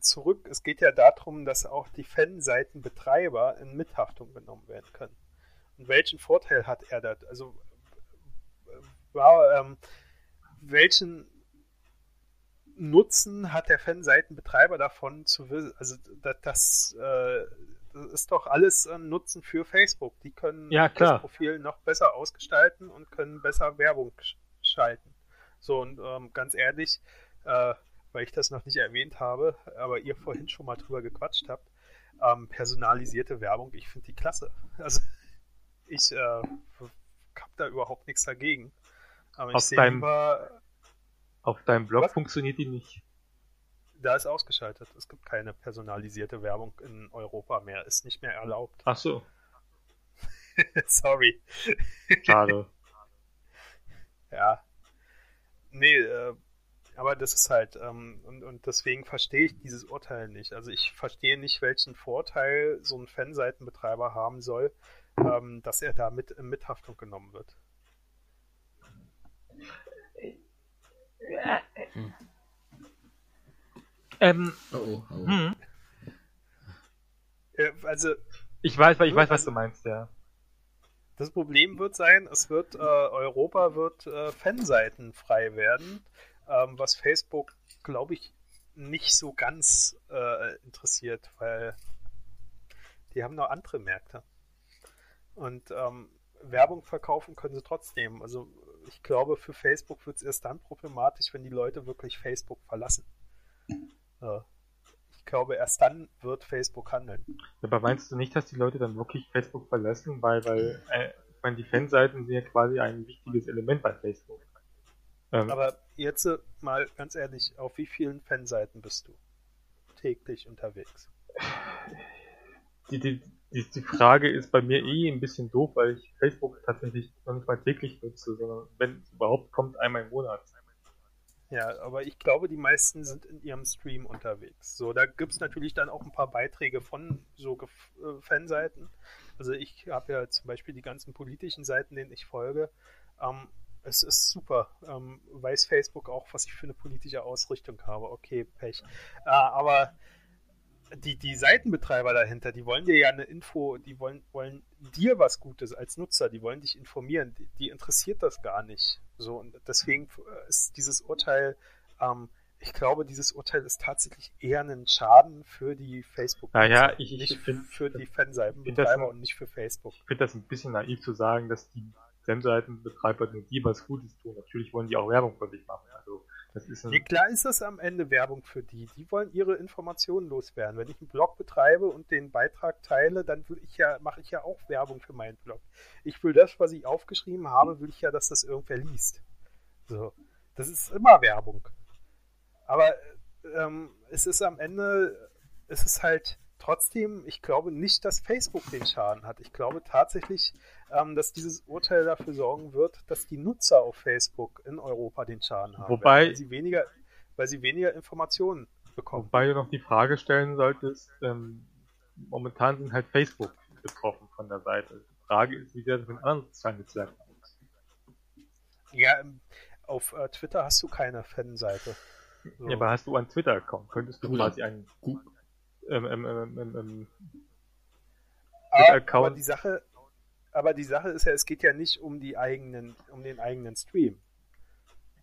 zurück, es geht ja darum, dass auch die Fanseitenbetreiber in Mithaftung genommen werden können. Und welchen Vorteil hat er da? Also, war, ähm, welchen Nutzen hat der Fanseitenbetreiber davon zu wissen? Also das, das, äh, das, ist doch alles ein Nutzen für Facebook. Die können ja, das Profil noch besser ausgestalten und können besser Werbung schalten. So und ähm, ganz ehrlich, äh, weil ich das noch nicht erwähnt habe, aber ihr vorhin schon mal drüber gequatscht habt, ähm, personalisierte Werbung, ich finde die klasse. Also ich äh, habe da überhaupt nichts dagegen. Aber ich sehe lieber auf deinem Blog Was? funktioniert die nicht. Da ist ausgeschaltet. Es gibt keine personalisierte Werbung in Europa mehr. Ist nicht mehr erlaubt. Ach so. [LAUGHS] Sorry. Schade. [LAUGHS] ja. Nee, äh, aber das ist halt, ähm, und, und deswegen verstehe ich dieses Urteil nicht. Also ich verstehe nicht, welchen Vorteil so ein Fanseitenbetreiber haben soll, ähm, dass er da mit in Mithaftung genommen wird. Hm. Ähm, Oh, oh, oh. hm. Äh, also Ich weiß, ich weiß, was du meinst, ja. das Problem wird sein, es wird, äh, Europa wird äh, Fanseiten frei werden, ähm, was Facebook, glaube ich, nicht so ganz äh, interessiert, weil die haben noch andere Märkte. Und ähm, Werbung verkaufen können sie trotzdem. Also ich glaube, für Facebook wird es erst dann problematisch, wenn die Leute wirklich Facebook verlassen. Äh, ich glaube, erst dann wird Facebook handeln. Aber meinst du nicht, dass die Leute dann wirklich Facebook verlassen? Weil, weil, äh, ich meine, die Fanseiten sind ja quasi ein wichtiges Element bei Facebook. Ähm, Aber jetzt mal ganz ehrlich, auf wie vielen Fanseiten bist du täglich unterwegs? die, die, die, die Frage ist bei mir eh ein bisschen doof, weil ich Facebook tatsächlich noch nicht mal täglich nutze, sondern wenn es überhaupt kommt, einmal im Monat. Ja, aber ich glaube, die meisten sind in ihrem Stream unterwegs. So, da gibt es natürlich dann auch ein paar Beiträge von so äh, Fanseiten. Also ich habe ja zum Beispiel die ganzen politischen Seiten, denen ich folge. Ähm, es ist super. Ähm, weiß Facebook auch, was ich für eine politische Ausrichtung habe. Okay, Pech. Äh, aber die, die Seitenbetreiber dahinter, die wollen dir ja eine Info, die wollen, wollen dir was Gutes als Nutzer, die wollen dich informieren, die, die interessiert das gar nicht. So, und deswegen äh, ist dieses Urteil, ähm, ich glaube, dieses Urteil ist tatsächlich eher ein Schaden für die facebook Naja, ich- ich nicht find- für die Fanseitenbetreiber und nicht für Facebook. Ich finde das ein bisschen naiv zu sagen, dass die Fanseitenbetreiber nur die was Gutes tun. Natürlich wollen die auch Werbung für sich machen. Also, Ja, klar ist das am Ende Werbung für die. Die wollen ihre Informationen loswerden. Wenn ich einen Blog betreibe und den Beitrag teile, dann will ich ja, mache ich ja auch Werbung für meinen Blog. Ich will das, was ich aufgeschrieben habe, will ich ja, dass das irgendwer liest. So. Das ist immer Werbung. Aber ähm, es ist am Ende, es ist halt trotzdem, ich glaube nicht, dass Facebook den Schaden hat. Ich glaube tatsächlich, ähm, dass dieses Urteil dafür sorgen wird, dass die Nutzer auf Facebook in Europa den Schaden haben. Wobei- werden, weil sie weniger, weil sie weniger Informationen bekommen. wobei du noch die Frage stellen solltest, ähm, momentan sind halt Facebook betroffen von der Seite. Die Frage ist, wie sieht das mit anderen sozialen Netzwerken? Ja, ähm, auf äh, Twitter hast du keine Fanseite. So. Ja, aber hast du einen Twitter-Account? Könntest du Oder- quasi einen ähm, ähm, ähm, ähm, ähm, aber, aber Account- die Sache, aber die Sache ist ja, es geht ja nicht um die eigenen, um den eigenen Stream.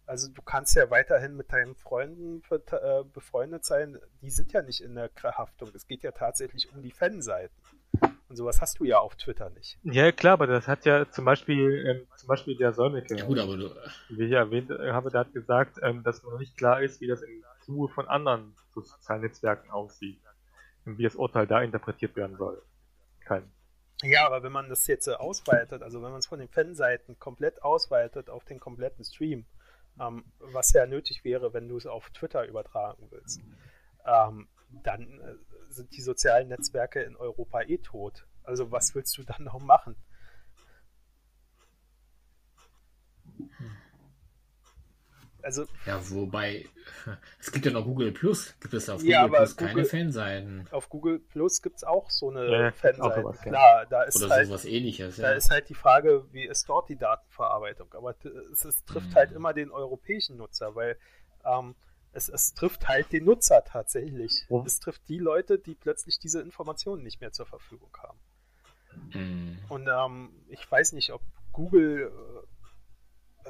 Also du kannst ja weiterhin mit deinen Freunden äh, befreundet sein. Die sind ja nicht in der Haftung. Es geht ja tatsächlich um die Fanseiten. Und sowas hast du ja auf Twitter nicht. Ja, klar, aber das hat ja zum Beispiel, ähm, zum Beispiel der Solmecke, Ja gut, aber du, wie ich erwähnt äh, habe, der hat gesagt, ähm, dass noch nicht klar ist, wie das im Zuge von anderen so sozialen Netzwerken aussieht. Und wie das Urteil da interpretiert werden soll. Kein. Ja, aber wenn man das jetzt äh, ausweitet, also wenn man es von den Fanseiten komplett ausweitet auf den kompletten Stream, ähm, was ja nötig wäre, wenn du es auf Twitter übertragen willst, ähm, dann äh, sind die sozialen Netzwerke in Europa eh tot. Also was willst du dann noch machen? Also ja, wobei, [LAUGHS] es gibt ja noch Google Plus. Gibt es auf Ja, Google aber Plus keine Google- Fanseiten? auf Google Plus gibt es auch so eine Ja, Fanseite. sowas, ja. Klar, da ist Oder halt sowas ähnliches, Da ja. ist halt die Frage, wie ist dort die Datenverarbeitung? Aber es, es trifft Mhm. halt immer den europäischen Nutzer, weil ähm, es, es trifft halt den Nutzer tatsächlich. Wo- Es trifft die Leute, die plötzlich diese Informationen nicht mehr zur Verfügung haben. Hm. Und ähm, ich weiß nicht, ob Google, äh,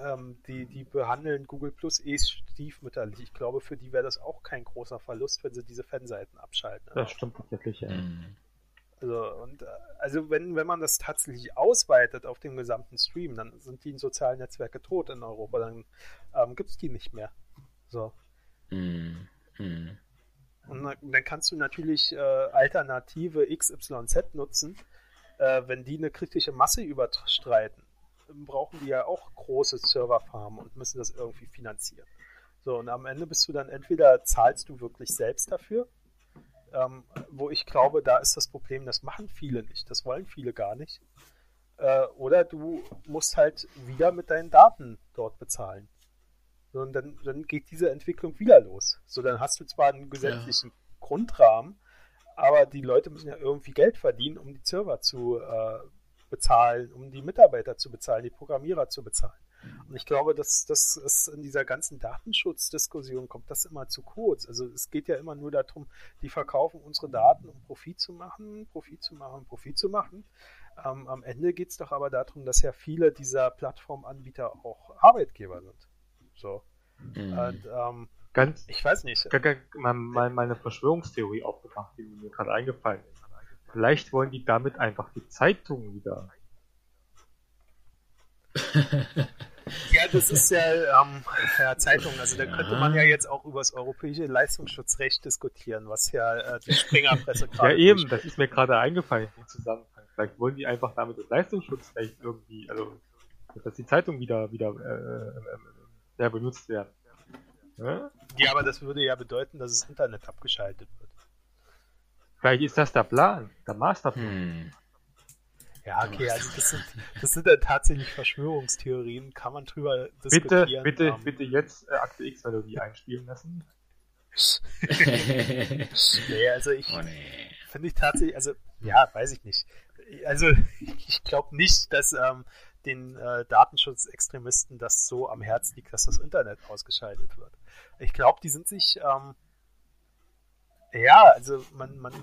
ähm, die, die behandeln Google Plus eh stiefmütterlich. Ich glaube, für die wäre das auch kein großer Verlust, wenn sie diese Fanseiten abschalten. Das stimmt tatsächlich, ja. Hm. Also, und, äh, also wenn, wenn man das tatsächlich ausweitet auf den gesamten Stream, dann sind die sozialen Netzwerke tot in Europa, dann ähm, gibt es die nicht mehr. So. Hm. Hm. Und dann, dann kannst du natürlich äh, Alternative XYZ nutzen. Äh, wenn die eine kritische Masse überstreiten, brauchen die ja auch große Serverfarmen und müssen das irgendwie finanzieren. So, und am Ende bist du dann entweder zahlst du wirklich selbst dafür, ähm, wo ich glaube, da ist das Problem, das machen viele nicht, das wollen viele gar nicht. Äh, oder du musst halt wieder mit deinen Daten dort bezahlen. So, und dann, dann geht diese Entwicklung wieder los. So, dann hast du zwar einen gesetzlichen ja. Grundrahmen, aber die Leute müssen ja irgendwie Geld verdienen, um die Server zu äh, bezahlen, um die Mitarbeiter zu bezahlen, die Programmierer zu bezahlen. Und ich glaube, dass das ist in dieser ganzen Datenschutzdiskussion kommt das immer zu kurz. Also es geht ja immer nur darum, die verkaufen unsere Daten, um Profit zu machen, Profit zu machen, Profit zu machen. Ähm, am Ende geht es doch aber darum, dass ja viele dieser Plattformanbieter auch Arbeitgeber sind. So. Mhm. Und, ähm, Ganz, ich weiß nicht. Mal, mal, mal eine Verschwörungstheorie aufgemacht, die mir gerade eingefallen ist. Vielleicht wollen die damit einfach die Zeitung wieder [LAUGHS] ja, das ist ja, ähm, ja Zeitung. Also da könnte man ja jetzt auch über das europäische Leistungsschutzrecht diskutieren, was ja äh, die Springerpresse [LAUGHS] gerade. ja, eben, das ist mir gerade eingefallen im Zusammenhang. Vielleicht wollen die einfach damit das Leistungsschutzrecht irgendwie, also dass die Zeitung wieder wieder äh, äh, benutzt werden. Ja? ja, aber das würde ja bedeuten, dass das Internet abgeschaltet wird. Vielleicht ist das der Plan, der Masterplan. Hm. Ja, okay, also das sind, das sind dann tatsächlich Verschwörungstheorien, kann man drüber diskutieren. Bitte, bitte, um, ähm. bitte jetzt äh, Akte X-Melodie einspielen lassen. [LAUGHS] nee, also ich oh, nee. finde ich tatsächlich, also ja, weiß ich nicht. Also [LAUGHS] ich glaube nicht, dass ähm, den äh, Datenschutzextremisten das so am Herz liegt, dass das Internet ausgeschaltet wird. Ich glaube, die sind sich ähm, ja, also man, man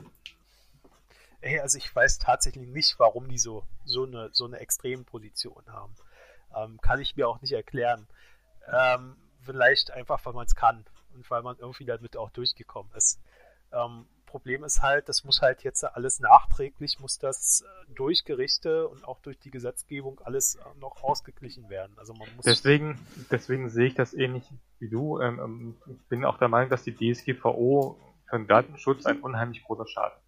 Hey, also ich weiß tatsächlich nicht, warum die so, so eine, so eine Extremposition haben. Ähm, kann ich mir auch nicht erklären. Ähm, vielleicht einfach, weil man es kann und weil man irgendwie damit auch durchgekommen ist. Ähm, Problem ist halt, das muss halt jetzt alles nachträglich, muss das äh, durch Gerichte und auch durch die Gesetzgebung alles äh, noch ausgeglichen werden. Also man muss deswegen, deswegen sehe ich das ähnlich wie du. Ähm, ähm, ich bin auch der Meinung, dass die DSGVO für den Datenschutz ein unheimlich großer Schaden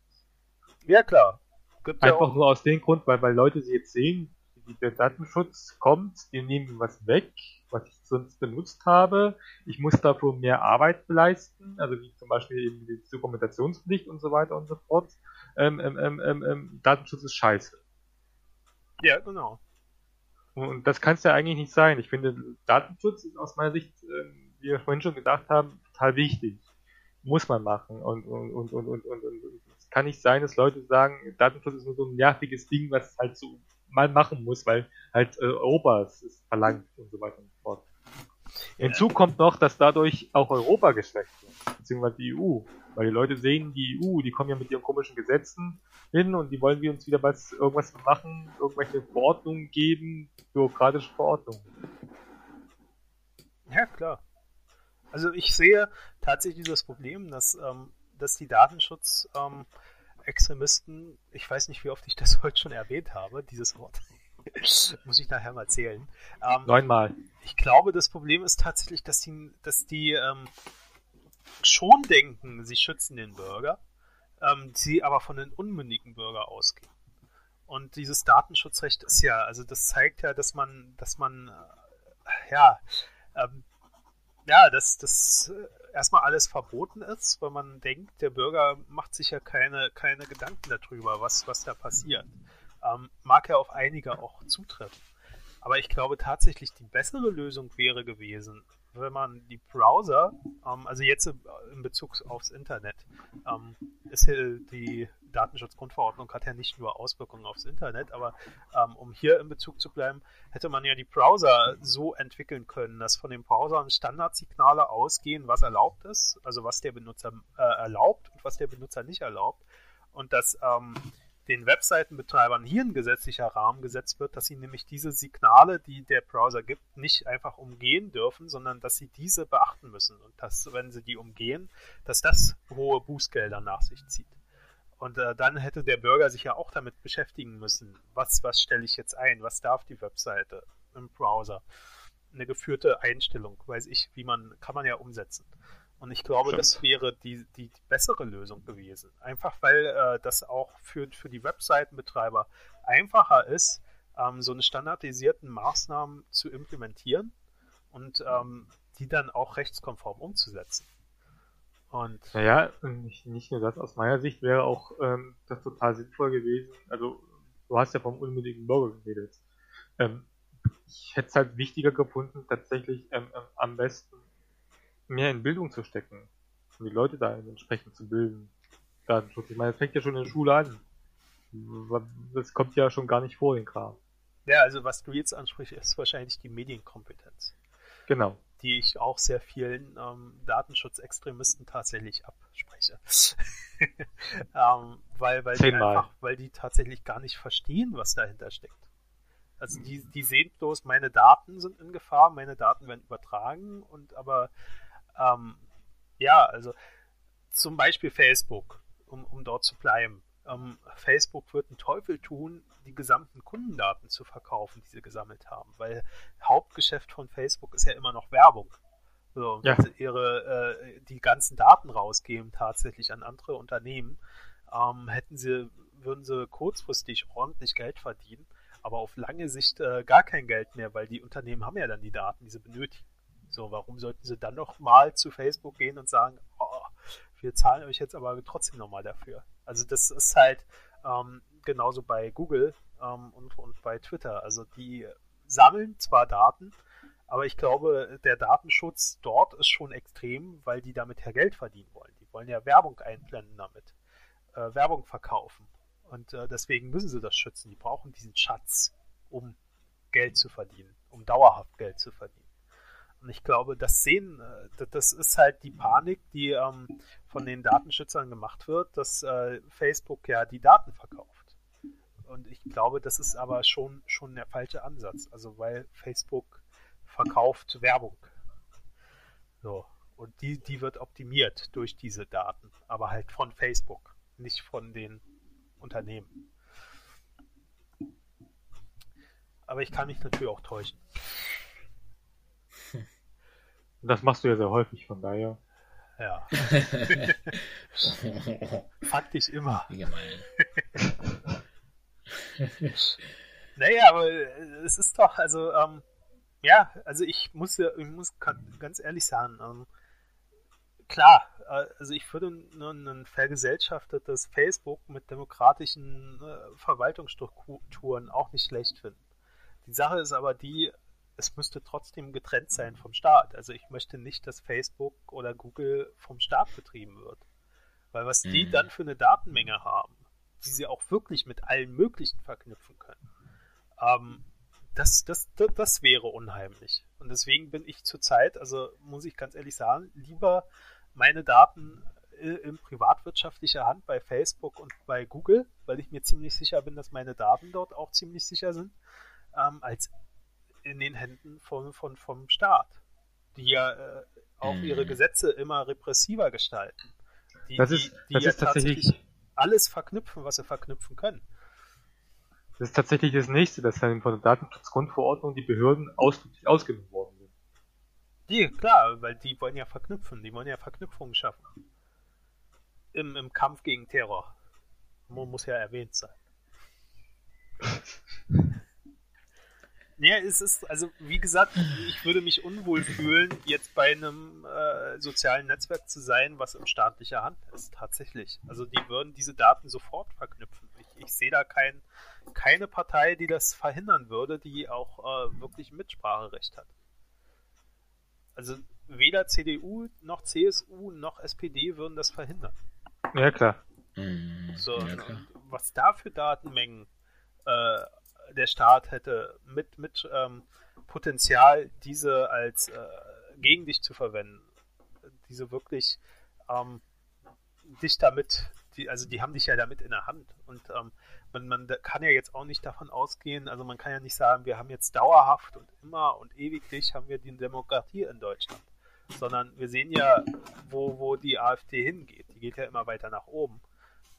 ja, klar. Gibt Einfach ja nur aus dem Grund, weil, weil Leute sie jetzt sehen, der Datenschutz kommt, die nehmen was weg, was ich sonst benutzt habe. Ich muss dafür mehr Arbeit leisten, also wie zum Beispiel eben die Dokumentationspflicht und so weiter und so fort. Ähm, ähm, ähm, ähm, ähm Datenschutz ist scheiße. Ja, genau. Und das kann es ja eigentlich nicht sein. Ich finde, Datenschutz ist aus meiner Sicht, ähm, wie wir vorhin schon gesagt haben, total wichtig. Muss man machen. Und, und, und, und, und, und, und kann nicht sein, dass Leute sagen, Datenschutz ist nur so ein nerviges Ding, was halt so mal machen muss, weil halt äh, Europa es, es verlangt und so weiter und so fort. Hinzu kommt noch, dass dadurch auch Europa geschwächt wird, beziehungsweise die EU. Weil die Leute sehen, die EU, die kommen ja mit ihren komischen Gesetzen hin und die wollen wir uns wieder was, irgendwas machen, irgendwelche Verordnungen geben, bürokratische Verordnungen. Ja, klar. Also ich sehe tatsächlich das Problem, dass ähm, dass die Datenschutz-Extremisten, ähm, ich weiß nicht, wie oft ich das [LAUGHS] heute schon erwähnt habe, dieses Wort. [LAUGHS] Muss ich nachher mal zählen. Ähm, Neunmal. Ich glaube, das Problem ist tatsächlich, dass die, dass die ähm, schon denken, sie schützen den Bürger, ähm, sie aber von den unmündigen Bürger ausgehen. Und dieses Datenschutzrecht ist ja, also das zeigt ja, dass man, dass man, äh, ja, ähm, ja, dass das äh, erstmal alles verboten ist, weil man denkt, der Bürger macht sich ja keine, keine Gedanken darüber, was, was da passiert. Ähm, mag ja auf einige auch zutreffen. Aber ich glaube tatsächlich, die bessere Lösung wäre gewesen, wenn man die Browser, ähm, also jetzt in Bezug aufs Internet, ähm, ist hier die Datenschutzgrundverordnung hat ja nicht nur Auswirkungen aufs Internet, aber ähm, um hier in Bezug zu bleiben, hätte man ja die Browser so entwickeln können, dass von den Browsern Standardsignale ausgehen, was erlaubt ist, also was der Benutzer äh, erlaubt und was der Benutzer nicht erlaubt. Und dass ähm, den Webseitenbetreibern hier ein gesetzlicher Rahmen gesetzt wird, dass sie nämlich diese Signale, die der Browser gibt, nicht einfach umgehen dürfen, sondern dass sie diese beachten müssen und dass, wenn sie die umgehen, dass das hohe Bußgelder nach sich zieht. Und äh, dann hätte der Bürger sich ja auch damit beschäftigen müssen. Was, was stelle ich jetzt ein? Was darf die Webseite im Browser? Eine geführte Einstellung, weiß ich, wie man, kann man ja umsetzen. Und ich glaube, Stimmt. das wäre die, die, bessere Lösung gewesen. Einfach weil äh, das auch für, für die Webseitenbetreiber einfacher ist, ähm, so eine standardisierten Maßnahmen zu implementieren und ähm, die dann auch rechtskonform umzusetzen. Und naja, nicht, nicht nur das, aus meiner Sicht wäre auch ähm, das total sinnvoll gewesen. Also, du hast ja vom unmündigen Bürger geredet. Ähm, ich hätte es halt wichtiger gefunden, tatsächlich ähm, ähm, am besten mehr in Bildung zu stecken. Und die Leute da entsprechend zu bilden. Datenschutz. Ich meine, das fängt ja schon in der Schule an. Das kommt ja schon gar nicht vor, den Kram. Ja, also was du jetzt ansprichst, ist wahrscheinlich die Medienkompetenz. Genau. Die ich auch sehr vielen ähm, Datenschutzextremisten tatsächlich abspreche. [LAUGHS] ähm, weil, weil, die einfach, weil die tatsächlich gar nicht verstehen, was dahinter steckt. Also die, die sehen bloß, meine Daten sind in Gefahr, meine Daten werden übertragen und aber ähm, ja, also zum Beispiel Facebook, um, um dort zu bleiben. Ähm, Facebook wird einen Teufel tun, die gesamten Kundendaten zu verkaufen, die sie gesammelt haben, weil Hauptgeschäft von Facebook ist ja immer noch Werbung. So, ja. wenn sie ihre, äh, die ganzen Daten rausgeben tatsächlich an andere Unternehmen, ähm, hätten sie, würden sie kurzfristig ordentlich Geld verdienen aber auf lange Sicht äh, gar kein Geld mehr, weil die Unternehmen haben ja dann die Daten, die sie benötigen. So, warum sollten sie dann noch mal zu Facebook gehen und sagen, oh, wir zahlen euch jetzt aber trotzdem nochmal dafür? Also das ist halt ähm, genauso bei Google ähm, und, und bei Twitter. Also die sammeln zwar Daten, aber ich glaube, der Datenschutz dort ist schon extrem, weil die damit ja Geld verdienen wollen. Die wollen ja Werbung einblenden damit, äh, Werbung verkaufen. Und äh, deswegen müssen sie das schützen. Die brauchen diesen Schatz, um Geld zu verdienen, um dauerhaft Geld zu verdienen. Und ich glaube, das sehen, äh, das ist halt die Panik, die ähm, von den Datenschützern gemacht wird, dass äh, Facebook ja die Daten verkauft. Und ich glaube, das ist aber schon, schon der falsche Ansatz. Also weil Facebook verkauft Werbung. So. Und die, die wird optimiert durch diese Daten, aber halt von Facebook, nicht von den Unternehmen. Aber ich kann mich natürlich auch täuschen. Das machst du ja sehr häufig, von daher. Ja. [LAUGHS] Faktisch immer. [LAUGHS] naja, aber es ist doch, also, ähm, ja, also ich muss ja, ich muss ganz ehrlich sagen, ähm, klar, äh, also ich würde ein vergesellschaftetes Facebook mit demokratischen äh, Verwaltungsstrukturen auch nicht schlecht finden. Die Sache ist aber die, es müsste trotzdem getrennt sein vom Staat. Also ich möchte nicht, dass Facebook oder Google vom Staat betrieben wird. Weil was die mhm. dann für eine Datenmenge haben, die sie auch wirklich mit allen möglichen verknüpfen können, ähm, das, das, das, das wäre unheimlich. Und deswegen bin ich zurzeit, also muss ich ganz ehrlich sagen, lieber meine Daten in privatwirtschaftlicher Hand bei Facebook und bei Google, weil ich mir ziemlich sicher bin, dass meine Daten dort auch ziemlich sicher sind, ähm, als in den Händen von, von, vom Staat, die ja äh, auch mhm. ihre Gesetze immer repressiver gestalten. Die, das ist, die, die das ja ist tatsächlich alles verknüpfen, was sie verknüpfen können. Das ist tatsächlich das nächste, dass dann von der Datenschutzgrundverordnung die Behörden ausdrücklich ausgenommen worden sind. Die, klar, weil die wollen ja verknüpfen, die wollen ja Verknüpfungen schaffen. Im, im Kampf gegen Terror. Muss ja erwähnt sein. [LAUGHS] Ja, es ist, also wie gesagt, ich würde mich unwohl fühlen, jetzt bei einem äh, sozialen Netzwerk zu sein, was in staatlicher Hand ist, tatsächlich. Also die würden diese Daten sofort verknüpfen. Ich, ich sehe da kein, keine Partei, die das verhindern würde, die auch äh, wirklich Mitspracherecht hat. Also weder CDU noch CSU noch SPD würden das verhindern. Ja, klar. Mhm. So, ja, klar. Was da für Datenmengen äh, der Staat hätte mit, mit ähm, Potenzial, diese als äh, gegen dich zu verwenden, diese wirklich ähm, dich damit, die, also die haben dich ja damit in der Hand. Und ähm, man, man kann ja jetzt auch nicht davon ausgehen, also man kann ja nicht sagen, wir haben jetzt dauerhaft und immer und ewiglich haben wir die Demokratie in Deutschland. Sondern wir sehen ja, wo, wo die AfD hingeht. Die geht ja immer weiter nach oben.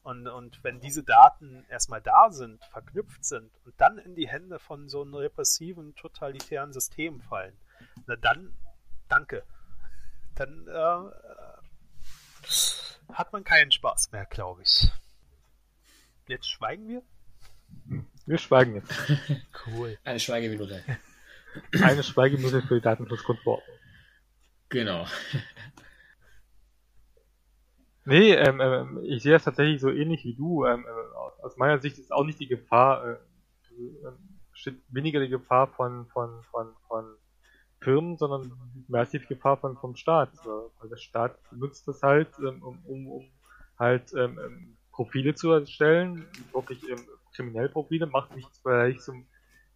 Und, und wenn diese Daten erstmal da sind, verknüpft sind und dann in die Hände von so einem repressiven, totalitären System fallen, na dann, danke. Dann äh, hat man keinen Spaß mehr, glaube ich. Jetzt schweigen wir? Wir schweigen jetzt. Cool. Eine Schweigeminute. Eine Schweigeminute für die Datenschutzgrundverordnung. Genau. Nee, ähm, ähm, ich sehe das tatsächlich so ähnlich wie du. Ähm, äh, aus meiner Sicht ist auch nicht die Gefahr äh, besteht weniger die Gefahr von, von, von, von Firmen, sondern massiv Gefahr von, vom Staat. Weil der Staat nutzt das halt, ähm, um, um, um halt ähm, ähm Profile zu erstellen, wirklich ähm, kriminelle Profile, macht mich vielleicht zum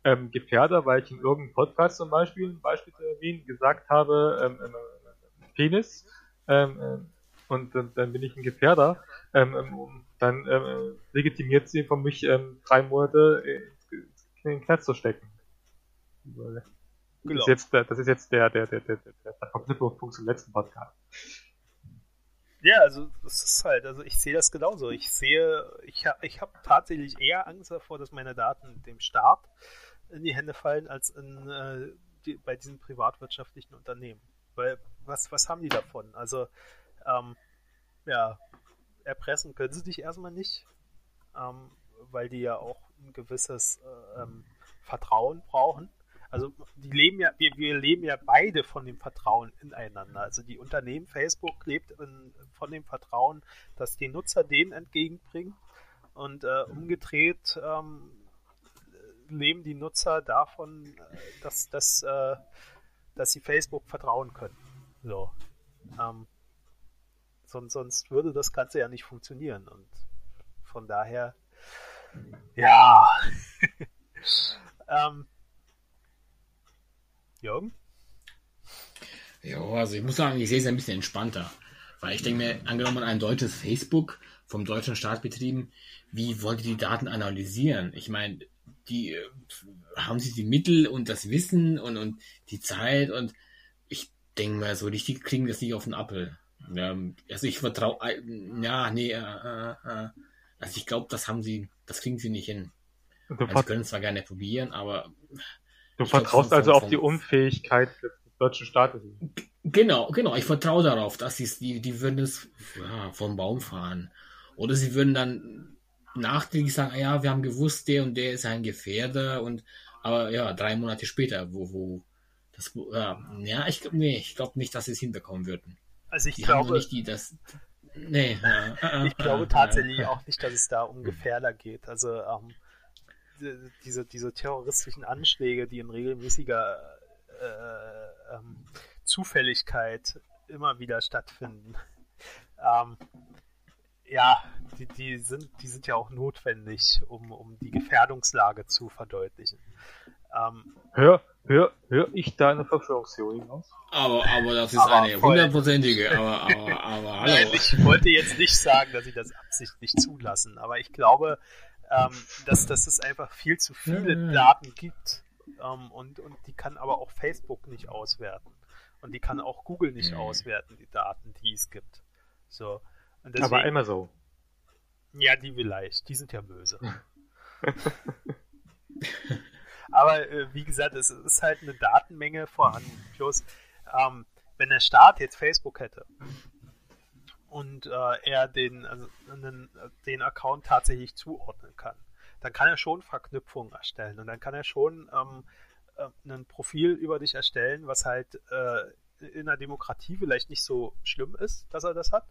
ähm, Gefährder, weil ich in irgendeinem Podcast zum Beispiel, ein Beispiel zu erwähnen, gesagt habe, ähm, ähm, Penis, ähm, ähm, und dann, dann bin ich ein Gefährder, ähm, ähm, dann ähm, legitimiert sie von mich ähm, drei Monate in den Knast zu stecken. Das, genau. ist jetzt, das ist jetzt der, der, der, der, der, der Verknüpfungspunkt zum letzten Podcast. Ja, also das ist halt, also ich sehe das genauso. Ich sehe, ich habe ich hab tatsächlich eher Angst davor, dass meine Daten dem Staat in die Hände fallen, als in, äh, die, bei diesen privatwirtschaftlichen Unternehmen. Weil was, was haben die davon? Also, ähm, ja, erpressen können sie dich erstmal nicht, ähm, weil die ja auch ein gewisses äh, ähm, Vertrauen brauchen also die leben ja, wir, wir leben ja beide von dem Vertrauen ineinander. Also die Unternehmen Facebook lebt in, von dem Vertrauen, dass die Nutzer denen entgegenbringen und äh, umgedreht ähm, leben die Nutzer davon, dass, dass, äh, dass sie Facebook vertrauen können. So. Ähm, sonst, sonst würde das Ganze ja nicht funktionieren. Und von daher, ja. [LAUGHS] ähm, Jürgen? Ja, also ich muss sagen, ich sehe es ein bisschen entspannter. Weil ich denke mir, angenommen ein deutsches Facebook vom deutschen Staat betrieben, wie wollt ihr die Daten analysieren? Ich meine, die äh, haben sie die Mittel und das Wissen und, und die Zeit und ich denke mal, so richtig kriegen das nicht auf den Appel. Ja, also ich vertraue, äh, ja, nee, äh, äh, äh, also ich glaube, das haben sie, das kriegen sie nicht hin. Also sie können es zwar gerne probieren, aber Du vertraust glaub, also auf die Unfähigkeit des deutschen Staates. Genau, genau. Ich vertraue darauf, dass sie die, die würden es ja, vom Baum fahren. Oder sie würden dann nachträglich sagen, ah ja, wir haben gewusst, der und der ist ein Gefährder und aber ja, drei Monate später, wo, wo das ja, ja ich glaube nee, ich glaube nicht, dass sie es hinbekommen würden. Also ich die glaube nicht die das nee, ja, ich glaube tatsächlich auch nicht, dass es da um Gefährder geht. Also ähm, diese, diese terroristischen Anschläge, die in regelmäßiger äh, ähm, Zufälligkeit immer wieder stattfinden. [LAUGHS] Ähm, ja, die, die, sind, die sind ja auch notwendig, um, um die Gefährdungslage zu verdeutlichen. Ähm, hör, hör, hör ich da eine Verschwörungstheorie aus? Aber, aber das ist aber eine hundertprozentige, aber, [LAUGHS] aber, aber hallo. Nein, ich wollte jetzt nicht sagen, dass sie das absichtlich zulassen, aber ich glaube, ähm, dass, dass es einfach viel zu viele. Daten gibt ähm, und, und die kann aber auch Facebook nicht auswerten. Und die kann auch Google nicht mhm. auswerten, die Daten, die es gibt. So. Deswegen, aber immer so. Ja, die vielleicht. Die sind ja böse. [LAUGHS] [LAUGHS] aber äh, wie gesagt, es ist halt eine Datenmenge vorhanden. Plus, ähm, wenn der Staat jetzt Facebook hätte und äh, er den, also, den, den Account tatsächlich zuordnen kann. Dann kann er schon Verknüpfungen erstellen und dann kann er schon ähm, äh, ein Profil über dich erstellen, was halt äh, in der Demokratie vielleicht nicht so schlimm ist, dass er das hat.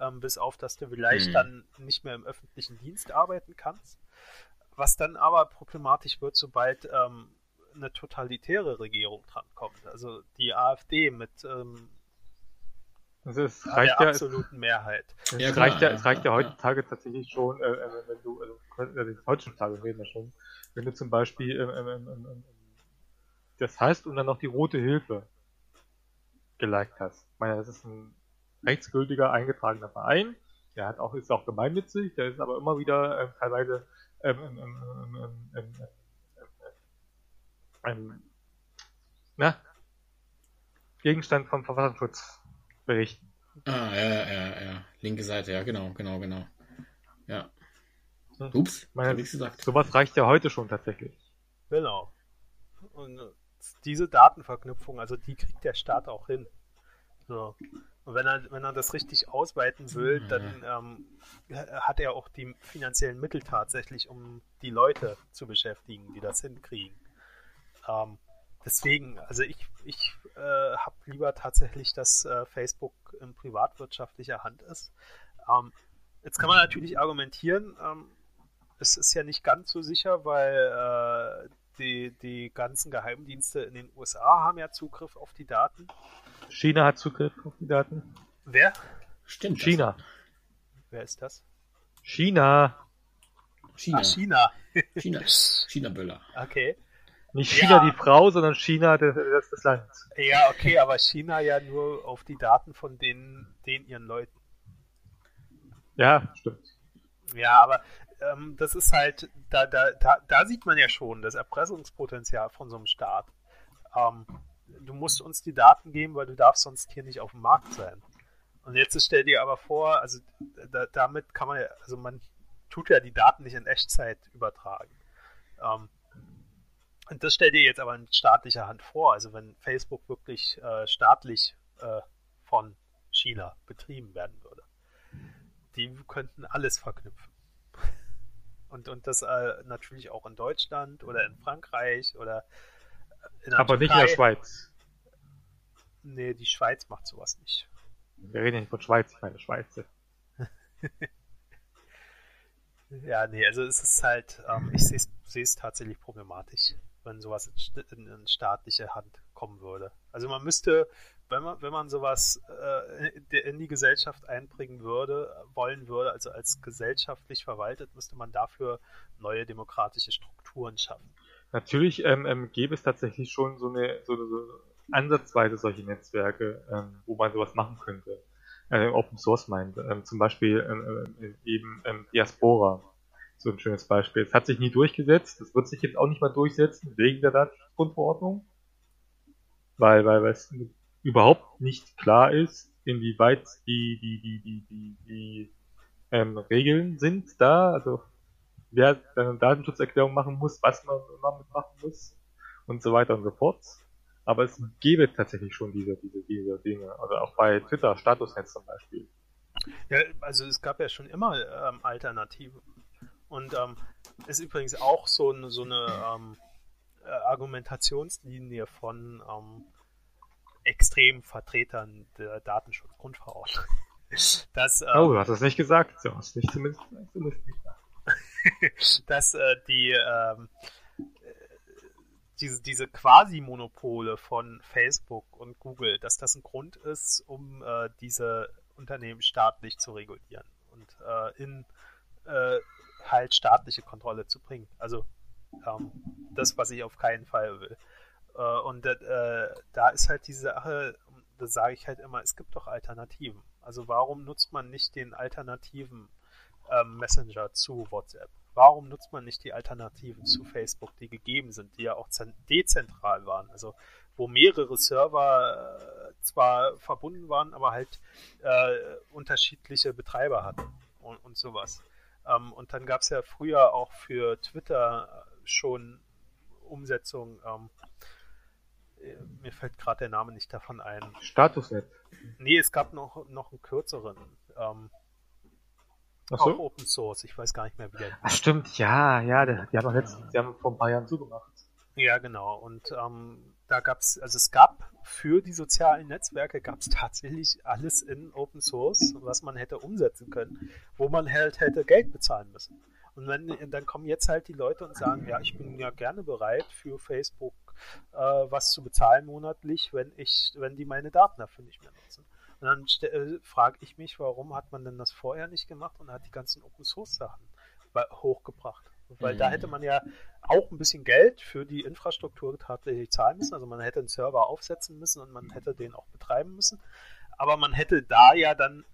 Ähm, bis auf, dass du vielleicht mhm. dann nicht mehr im öffentlichen Dienst arbeiten kannst. Was dann aber problematisch wird, sobald ähm, eine totalitäre Regierung drankommt. Also die AfD mit ähm, also es reicht der absoluten ja, Mehrheit. Es, ja, reicht ja, es reicht ja, heutzutage tatsächlich schon, äh, äh wenn du, also, heutzutage reden wir schon, wenn du zum Beispiel, ähm, ähm, ähm, ähm, das heißt, und dann noch die rote Hilfe geliked hast. Ich meine, das ist ein rechtsgültiger, eingetragener Verein, der hat auch, ist auch gemeinnützig, der ist aber immer wieder äh, teilweise ähm, ähm, ähm, na, Gegenstand vom Verfassungsschutz berichten. Ah, ja, ja, ja. Linke Seite, ja, genau, genau, genau. Ja. Ups, meine, nichts gesagt. Sowas reicht ja heute schon tatsächlich. Genau. Und diese Datenverknüpfung, also die kriegt der Staat auch hin. So. Und wenn er, wenn er das richtig ausweiten will, dann ähm, hat er auch die finanziellen Mittel tatsächlich, um die Leute zu beschäftigen, die das hinkriegen. Ähm, deswegen, also ich, ich äh, habe lieber tatsächlich, dass äh, Facebook in privatwirtschaftlicher Hand ist. Ähm, jetzt kann man natürlich argumentieren, ähm, es ist ja nicht ganz so sicher, weil äh, die, die ganzen Geheimdienste in den USA haben ja Zugriff auf die Daten. China hat Zugriff auf die Daten. Wer? Stimmt. China. Wer ist das? China. China. Ach, China. [LAUGHS] China. China Böller. Okay. Nicht China Ja. die Frau, sondern China das, das, das Land. Ja, okay, aber China ja nur auf die Daten von denen, den ihren Leuten. Ja, stimmt. Ja, aber ähm, das ist halt, da, da, da, da sieht man ja schon das Erpressungspotenzial von so einem Staat. Ähm, du musst uns die Daten geben, weil du darfst sonst hier nicht auf dem Markt sein. Und jetzt stell dir aber vor, also da, damit kann man ja, also man tut ja die Daten nicht in Echtzeit übertragen. Ähm, und das stell dir jetzt aber in staatlicher Hand vor, also wenn Facebook wirklich äh, staatlich äh, von China betrieben werden würde. Die könnten alles verknüpfen. Und, und das äh, natürlich auch in Deutschland oder in Frankreich oder Aber nicht in der Türkei. Schweiz. Nee, die Schweiz macht sowas nicht. Wir reden ja nicht von Schweiz, ich meine Schweiz. [LAUGHS] Ja, nee, also es ist halt, ähm, ich sehe es tatsächlich problematisch, wenn sowas in, in, staatliche Hand kommen würde. Also man müsste, wenn man, wenn man sowas äh, in in die Gesellschaft einbringen würde, wollen würde, also als gesellschaftlich verwaltet, müsste man dafür neue demokratische Strukturen schaffen. Natürlich ähm, ähm, gäbe es tatsächlich schon so eine, so, so ansatzweise solche Netzwerke, ähm, wo man sowas machen könnte. Äh, Open Source meint. Ähm, zum Beispiel ähm, ähm, eben ähm, Diaspora. So ein schönes Beispiel. Es hat sich nie durchgesetzt. Das wird sich jetzt auch nicht mal durchsetzen wegen der Datenschutzgrundverordnung. Weil, weil, weil es überhaupt nicht klar ist, inwieweit die, die, die, die, die, die ähm, Regeln sind da. Also wer eine Datenschutzerklärung machen muss, was man damit machen muss und so weiter und so fort. Aber es gäbe tatsächlich schon diese, diese, diese Dinge. Also auch bei Twitter, Statusnetz zum Beispiel. Ja, also es gab ja schon immer ähm, Alternativen. Und ähm, ist übrigens auch so eine, so eine ähm, äh, Argumentationslinie von ähm, extremen Vertretern der Datenschutzgrundverordnung. [LAUGHS] dass, ähm, Oh, du hast das nicht gesagt. Du hast nicht zumindest, zumindest nicht. [LAUGHS] dass äh, die ähm, äh, diese, diese Quasi-Monopole von Facebook und Google, dass das ein Grund ist, um äh, diese Unternehmen staatlich zu regulieren und äh, in äh, halt staatliche Kontrolle zu bringen. Also ähm, das, was ich auf keinen Fall will. Äh, und äh, da ist halt diese Sache, da sage ich halt immer, es gibt doch Alternativen. Also warum nutzt man nicht den alternativen ähm, Messenger zu WhatsApp? Warum nutzt man nicht die Alternativen zu Facebook, die gegeben sind, die ja auch zen- dezentral waren? Also wo mehrere Server äh, zwar verbunden waren, aber halt äh, unterschiedliche Betreiber hatten und, und sowas. Ähm, und dann gab es ja früher auch für Twitter schon Umsetzungen. Ähm, äh, mir fällt gerade der Name nicht davon ein. Statusnetz. Nee, es gab noch, noch einen kürzeren. Ähm, Ach auch so? Open Source. Ich weiß gar nicht mehr, wie der. Ach stimmt, ja, ja, die, die haben doch letztens, die haben vor ein paar Jahren zugemacht. Ja, genau. Und ähm, da gab es, also es gab für die sozialen Netzwerke gab es tatsächlich alles in Open Source, was man hätte umsetzen können, wo man halt hätte Geld bezahlen müssen. Und wenn, dann kommen jetzt halt die Leute und sagen, ja, ich bin ja gerne bereit für Facebook äh, was zu bezahlen monatlich, wenn ich, wenn die meine Daten dafür nicht mehr nutzen. Und dann äh, frage ich mich, warum hat man denn das vorher nicht gemacht und hat die ganzen Open Source Sachen hochgebracht? Weil da Mhm. hätte man ja auch ein bisschen Geld für die Infrastruktur tatsächlich zahlen müssen. Also man hätte einen Server aufsetzen müssen und man hätte den auch betreiben müssen. Aber man hätte da ja dann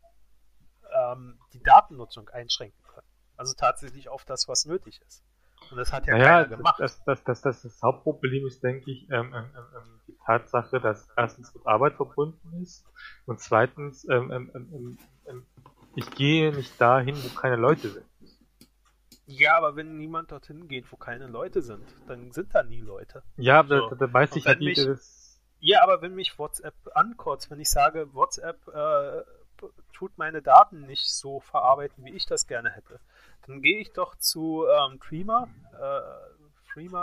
ähm, die Datennutzung einschränken können. Also tatsächlich auf das, was nötig ist. Und das hat ja Naja, keiner gemacht. das, das, das, das, das Hauptproblem ist, denke ich, ähm, ähm, ähm, die Tatsache, dass erstens mit Arbeit verbunden ist und zweitens, ähm, ähm, ähm, ähm, ähm, ich gehe nicht dahin, wo keine Leute sind. Ja, aber wenn niemand dorthin geht, wo keine Leute sind, dann sind da nie Leute. Ja, So. da, da, weiß ich halt nicht, Ja, aber wenn mich WhatsApp ankotzt, wenn ich sage, WhatsApp äh, tut meine Daten nicht so verarbeiten, wie ich das gerne hätte, dann gehe ich doch zu ähm, Trima, äh,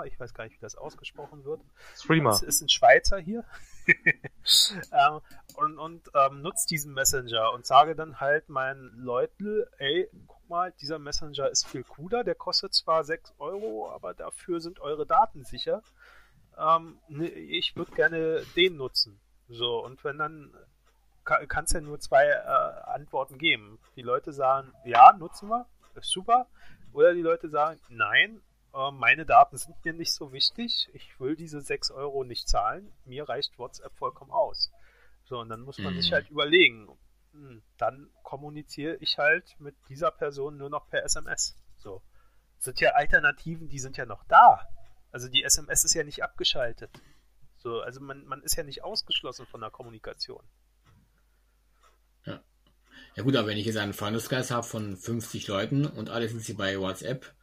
ich weiß gar nicht, wie das ausgesprochen wird. Streamer. Das ist ein Schweizer hier. [LAUGHS] ähm, und und ähm, nutze diesen Messenger und sage dann halt meinen Leuten, ey, guck mal, dieser Messenger ist viel cooler, der kostet zwar 6 Euro, aber dafür sind eure Daten sicher. Ähm, ne, ich würde gerne den nutzen. So, und wenn dann kann es ja nur zwei äh, Antworten geben. Die Leute sagen, ja, nutzen wir, super. Oder die Leute sagen, nein, äh, meine Daten sind mir nicht so wichtig, ich will diese 6 Euro nicht zahlen, mir reicht WhatsApp vollkommen aus. So, und dann muss man mhm. sich halt überlegen, hm, dann kommuniziere ich halt mit dieser Person nur noch per SMS. So. Das sind ja Alternativen, die sind ja noch da. Also die SMS ist ja nicht abgeschaltet. So, also man, man ist ja nicht ausgeschlossen von der Kommunikation. Ja. Gut, aber wenn ich jetzt einen Freundeskreis habe von 50 Leuten und alle sind sie bei WhatsApp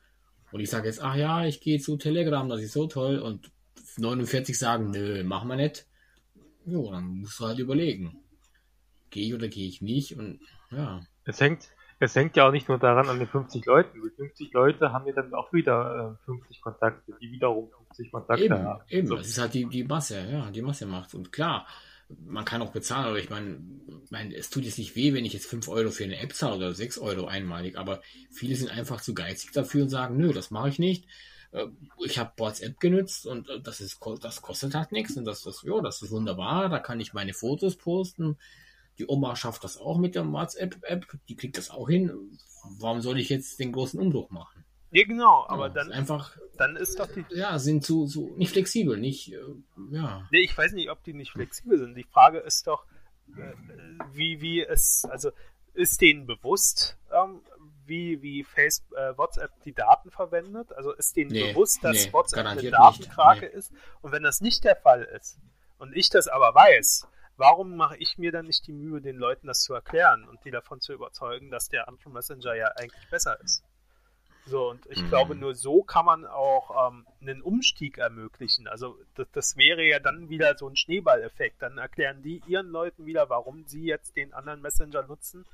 und ich sage jetzt, ach ja, ich gehe zu Telegram, das ist so toll und 49 sagen, nö, machen wir nicht. Jo, dann musst du halt überlegen. Gehe ich oder gehe ich nicht und ja. Es hängt, es hängt ja auch nicht nur daran an den 50 Leuten. Die 50 Leute haben ja dann auch wieder äh, 50 Kontakte, die wiederum 50 Kontakte eben, haben. Eben, so. das ist halt die, die Masse, ja, die Masse macht. Und klar, man kann auch bezahlen, aber ich meine, mein, es tut jetzt nicht weh, wenn ich jetzt 5 Euro für eine App zahle oder 6 Euro einmalig, aber viele sind einfach zu geizig dafür und sagen, nö, das mache ich nicht. Äh, ich habe WhatsApp genutzt und äh, das ist das kostet halt nichts und das ist ja, das ist wunderbar, da kann ich meine Fotos posten. Die Oma schafft das auch mit der WhatsApp-App, die kriegt das auch hin. Warum soll ich jetzt den großen Umbruch machen? Ja, genau, aber ja, dann einfach, dann ist doch die. Ja, sind zu, so nicht flexibel, nicht, äh, ja. Nee, ich weiß nicht, ob die nicht flexibel sind. Die Frage ist doch, äh, wie, wie es, also ist denen bewusst, ähm, wie, wie Facebook, äh, WhatsApp die Daten verwendet? Also ist denen nee, bewusst, dass nee, WhatsApp eine Datenkrake nee. ist? Und wenn das nicht der Fall ist und ich das aber weiß, warum mache ich mir dann nicht die Mühe, den Leuten das zu erklären und die davon zu überzeugen, dass der andere Messenger ja eigentlich besser ist? So, und ich mhm. glaube, nur so kann man auch ähm, einen Umstieg ermöglichen. Also das, das, wäre ja dann wieder so ein Schneeballeffekt. Dann erklären die ihren Leuten wieder, warum sie jetzt den anderen Messenger nutzen.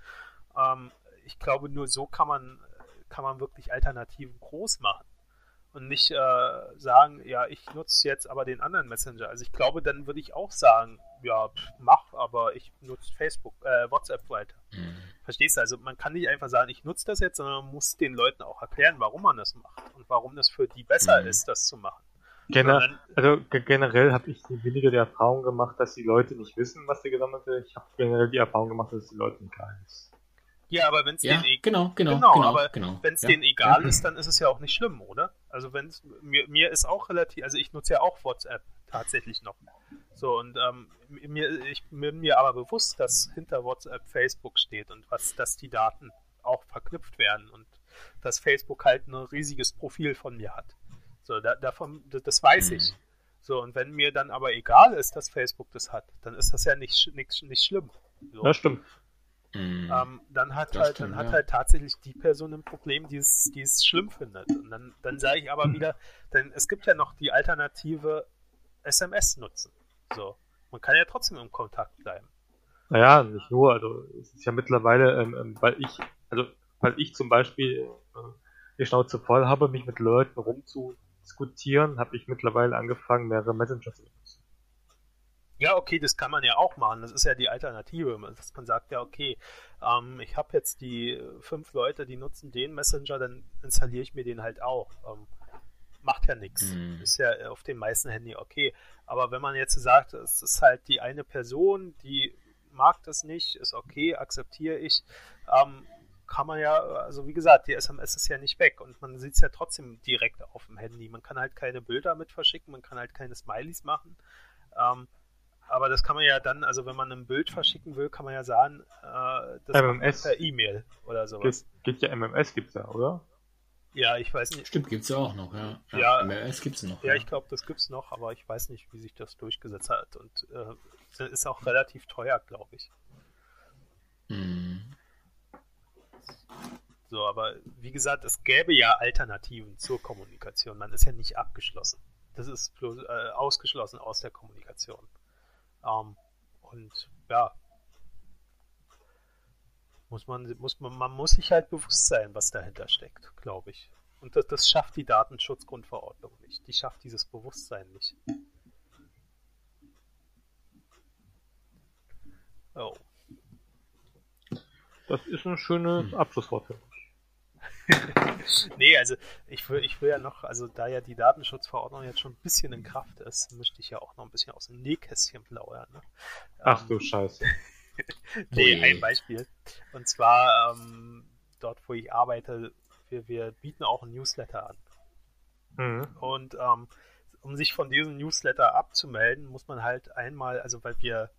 Ähm, ich glaube, nur so kann man, kann man wirklich Alternativen groß machen. Und nicht äh, sagen, ja, ich nutze jetzt aber den anderen Messenger. Also ich glaube, dann würde ich auch sagen, ja, mach, aber ich nutze Facebook, äh, WhatsApp weiter. Mhm. Verstehst du? Also man kann nicht einfach sagen, ich nutze das jetzt, sondern man muss den Leuten auch erklären, warum man das macht und warum das für die besser mhm. ist, das zu machen. Gener also generell habe ich weniger die Erfahrung gemacht, dass die Leute nicht wissen, was sie gesammelt wird. Ich habe generell die Erfahrung gemacht, dass die Leute nicht ist. Ja, aber wenn es ja, denen e genau, genau, genau, genau, aber genau, wenn es ja. denen egal ja. ist, dann ist es ja auch nicht schlimm, oder? Also wenn mir, mir ist auch relativ, also ich nutze ja auch WhatsApp tatsächlich noch. So, und ähm, mir, ich bin mir aber bewusst, dass hinter WhatsApp Facebook steht und was, dass die Daten auch verknüpft werden und dass Facebook halt ein riesiges Profil von mir hat. So, da, davon, das weiß ich. Mhm. So, und wenn mir dann aber egal ist, dass Facebook das hat, dann ist das ja nicht, nicht, nicht schlimm. So. Ja, stimmt. Mhm. Ähm, dann hat halt, stimmt, dann hat halt tatsächlich die Person ein Problem, die es, die es schlimm findet. Und dann, dann sage ich aber wieder, denn es gibt ja noch die Alternative SMS nutzen. So. Man kann ja trotzdem im Kontakt bleiben. Naja, nicht nur, also es ist ja mittlerweile, ähm, ähm weil ich, also weil ich zum Beispiel äh, die Schnauze voll habe, mich mit Leuten rumzudiskutieren, habe ich mittlerweile angefangen, mehrere Messenger zu nutzen. Ja, okay, das kann man ja auch machen. Das ist ja die Alternative. Dass man sagt, ja, okay, ähm, ich habe jetzt die fünf Leute, die nutzen den Messenger, dann installiere ich mir den halt auch. Ähm, macht ja nichts. Mhm. Ist ja auf den meisten Handy okay. Aber wenn man jetzt sagt, es ist halt die eine Person, die mag das nicht, ist okay, akzeptiere ich, ähm, kann man ja, also wie gesagt, die SMS ist ja nicht weg und man sieht es ja trotzdem direkt auf dem Handy. Man kann halt keine Bilder mit verschicken, man kann halt keine Smileys machen. Ähm, aber das kann man ja dann, also wenn man ein Bild verschicken will, kann man ja sagen, äh, das MMS per E-Mail oder sowas. Geht, geht ja MMS gibt's ja, oder? Ja, ich weiß nicht. Stimmt, gibt es ja auch noch, ja. Ja, ja MLS gibt es noch. Ja, ja. ich glaube, das gibt es noch, aber ich weiß nicht, wie sich das durchgesetzt hat. Und äh, ist auch relativ teuer, glaube ich. Mhm. So, aber wie gesagt, es gäbe ja Alternativen zur Kommunikation. Man ist ja nicht abgeschlossen. Das ist bloß, äh, ausgeschlossen aus der Kommunikation. Ähm, und ja, muss man, muss man, man muss sich halt bewusst sein, was dahinter steckt, glaube ich. Und das, das schafft die Datenschutzgrundverordnung nicht. Die schafft dieses Bewusstsein nicht. Oh. Das ist ein schönes hm. Abschlusswort für mich. [LAUGHS] nee, also ich will, ich will ja noch, also da ja die Datenschutzverordnung jetzt schon ein bisschen in Kraft ist, möchte ich ja auch noch ein bisschen aus dem Nähkästchen plaudern. Ne? Ach ähm, du Scheiße. [LAUGHS] nee, ein Beispiel. Und zwar ähm, dort, wo ich arbeite, wir, wir bieten auch ein Newsletter an. Mhm. Und ähm, um sich von diesem Newsletter abzumelden, muss man halt einmal, also weil wir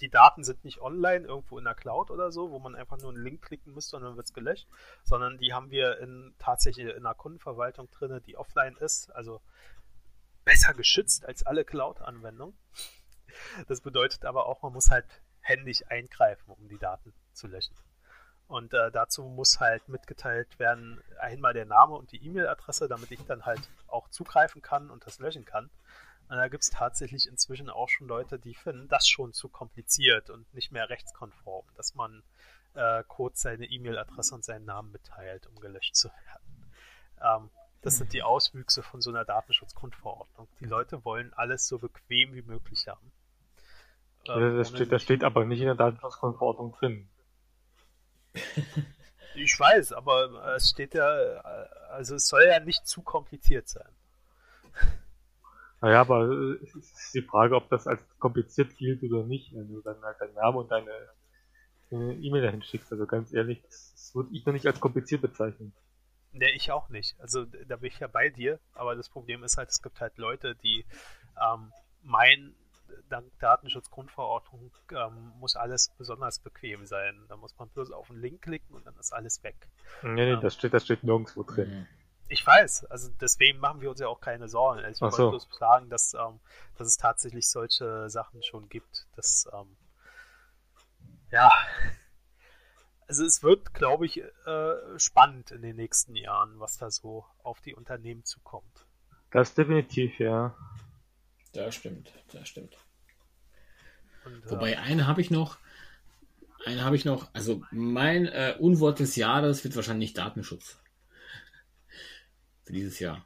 die Daten sind nicht online irgendwo in der Cloud oder so, wo man einfach nur einen Link klicken müsste und dann wird es gelöscht, sondern die haben wir in, tatsächlich in einer Kundenverwaltung drin, die offline ist, also besser geschützt als alle Cloud-Anwendungen. Das bedeutet aber auch, man muss halt händisch eingreifen, um die Daten zu löschen. Und äh, dazu muss halt mitgeteilt werden, einmal der Name und die E-Mail-Adresse, damit ich dann halt auch zugreifen kann und das löschen kann. Und da gibt es tatsächlich inzwischen auch schon Leute, die finden das schon zu kompliziert und nicht mehr rechtskonform, dass man äh, kurz seine E-Mail-Adresse und seinen Namen mitteilt, um gelöscht zu werden. Ähm, das sind die Auswüchse von so einer Datenschutzgrundverordnung. Die Leute wollen alles so bequem wie möglich haben. Ähm, das, steht, das steht aber nicht in der Datenschutzgrundverordnung drin. [LAUGHS] Ich weiß, aber es steht ja, also es soll ja nicht zu kompliziert sein. Naja, aber es ist die Frage, ob das als kompliziert gilt oder nicht, wenn du dann halt deinen Namen und deine E-Mail dahin schickst. Also ganz ehrlich, das, das würde ich noch nicht als kompliziert bezeichnen. Ne, ich auch nicht. Also da bin ich ja bei dir, aber das Problem ist halt, es gibt halt Leute, die ähm, meinen, dank Datenschutzgrundverordnung ähm, muss alles besonders bequem sein. Da muss man bloß auf einen Link klicken und dann ist alles weg. Nee, nee, ähm, das, steht, das steht nirgendwo drin. Ich weiß, also deswegen machen wir uns ja auch keine Sorgen. Also ich wollte so. bloß sagen, dass, ähm, dass es tatsächlich solche Sachen schon gibt. Dass, ähm, ja, also es wird, glaube ich, äh, spannend in den nächsten Jahren, was da so auf die Unternehmen zukommt. Das definitiv, ja. Das stimmt, das stimmt. Und, Wobei, äh, eine habe ich noch. Eine habe ich noch. Also mein äh, Unwort des Jahres wird wahrscheinlich Datenschutz. Für dieses Jahr.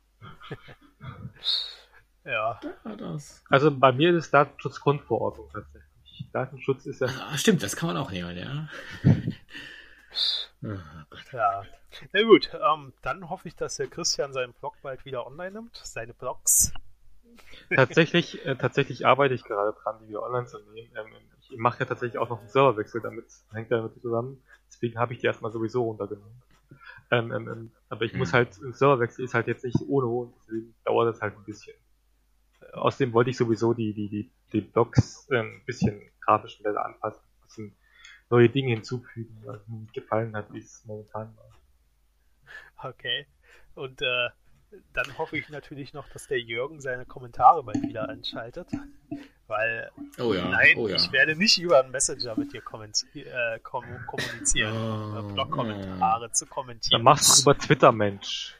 ja. Das. Also bei mir ist es Datenschutzgrundverordnung tatsächlich. Datenschutz ist ja. Ah, stimmt, das kann man auch nehmen, ja. [LAUGHS] oh, ja. Na gut, ähm, dann hoffe ich, dass der Christian seinen Blog bald wieder online nimmt. Seine Blogs tatsächlich, äh, tatsächlich arbeite ich gerade dran, die wir online zu nehmen. Ähm, ich mache ja tatsächlich auch noch einen Serverwechsel damit, hängt damit zusammen. Deswegen habe ich die erstmal sowieso runtergenommen. Ähm, ähm, ähm aber ich mhm. muss halt, ein Serverwechsel ist halt jetzt nicht ohne und deswegen dauert das halt ein bisschen. Außerdem wollte ich sowieso die, die, die, die Blogs ähm, ein bisschen grafisch schneller anpassen, ein bisschen neue Dinge hinzufügen, was mir nicht gefallen hat, wie es momentan war. Okay. Und äh, dann hoffe ich natürlich noch, dass der Jürgen seine Kommentare bald wieder anschaltet. Weil, oh ja, nein, oh ja. ich werde nicht über einen Messenger mit dir äh, kom kommunizieren, oh, Blog-Kommentare oh. zu kommentieren. Dann machst du über Twitter, Mensch.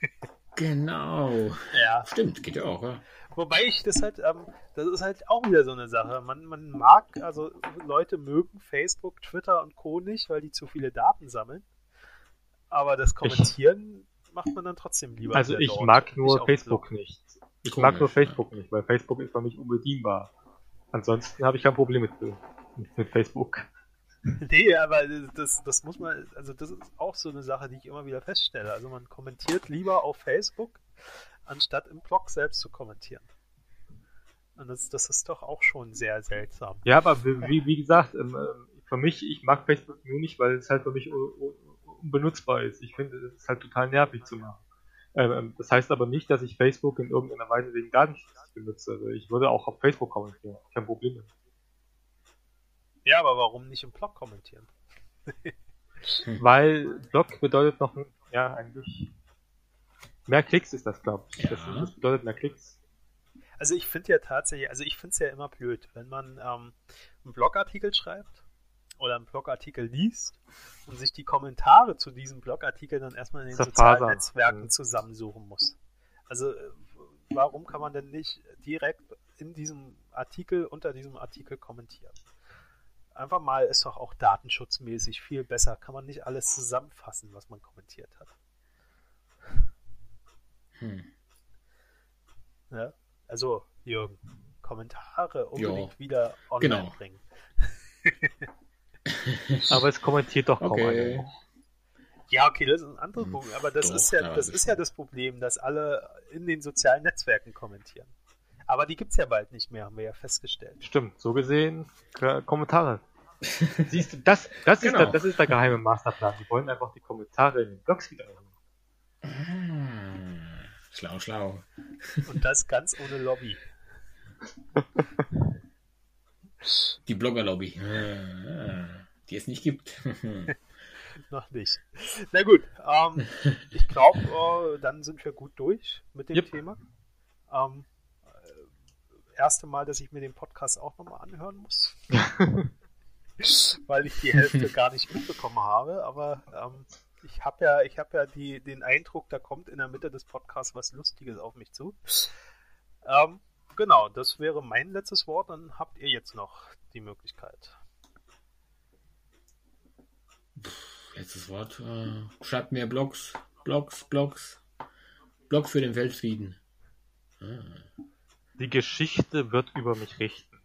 [LAUGHS] genau. Ja. Stimmt, geht ja auch, ja. Wobei ich das halt, ähm, das ist halt auch wieder so eine Sache. Man, man mag, also Leute mögen Facebook, Twitter und Co. nicht, weil die zu viele Daten sammeln. Aber das Kommentieren macht man dann trotzdem lieber. Also ich mag nur Facebook nicht. Ich Komisch, mag nur Facebook ja. nicht, weil Facebook ist für mich unbedienbar. Ansonsten habe ich kein Problem mit, mit Facebook. [LAUGHS] Nee, aber das, das muss man, also das ist auch so eine Sache, die ich immer wieder feststelle. Also man kommentiert lieber auf Facebook, anstatt im Blog selbst zu kommentieren. Und das, das ist doch auch schon sehr seltsam. Ja, aber wie, wie gesagt, ähm, ähm, für mich, ich mag Facebook nur nicht, weil es halt für mich unbenutzbar ist. Ich finde, es ist halt total nervig zu machen. Ähm, ähm, das heißt aber nicht, dass ich Facebook in irgendeiner Weise wegen Datenschutz benutze. Also ich würde auch auf Facebook kommentieren. Kein Problem. Ja, aber warum nicht im Blog kommentieren? [LAUGHS] Weil Blog bedeutet noch, ja, eigentlich mehr Klicks ist das, glaube ich. Ja. Das, das, bedeutet mehr Klicks. Also ich finde ja tatsächlich, also ich finde es ja immer blöd, wenn man ähm, einen Blogartikel schreibt oder einen Blogartikel liest und sich die Kommentare zu diesem Blogartikel dann erstmal in den sozialen Netzwerken mhm. zusammensuchen muss. Also äh, warum kann man denn nicht direkt in diesem Artikel, unter diesem Artikel kommentieren? Einfach mal ist doch auch datenschutzmäßig viel besser. Kann man nicht alles zusammenfassen, was man kommentiert hat. Hm. Ja, also Jürgen, Kommentare unbedingt jo. wieder online genau. bringen. [LAUGHS] [LAUGHS] Aber es kommentiert doch kaum okay. einer. Ja, okay, das ist ein anderer Hm, Punkt, aber das doch, ist ja da das ist ist ja das Problem, dass alle in den sozialen Netzwerken kommentieren. Aber die gibt's ja bald nicht mehr, haben wir ja festgestellt. Stimmt, so gesehen, K- Kommentare. [LAUGHS] Siehst du, das, das, ist Genau. der, das ist der geheime Masterplan. Die wollen einfach die Kommentare in den Blogs wieder erhöhen. Ah, Schlau, schlau. Und das ganz ohne Lobby. [LAUGHS] Die Blogger-Lobby. Die es nicht gibt. [LAUGHS] Noch nicht. Na gut, ähm, ich glaube, äh, dann sind wir gut durch mit dem Yep. Thema. Ähm, äh, erste Mal, dass ich mir den Podcast auch nochmal anhören muss. [LAUGHS] Weil ich die Hälfte gar nicht mitbekommen habe, aber ähm, ich habe ja, ich habe ja die, den Eindruck, da kommt in der Mitte des Podcasts was Lustiges auf mich zu. Ähm, genau, das wäre mein letztes Wort, dann habt ihr jetzt noch die Möglichkeit. Letztes Wort. Äh, schreibt mehr Blogs. Blogs, Blogs. Blog für den Weltfrieden. Ah. Die Geschichte wird über mich richten.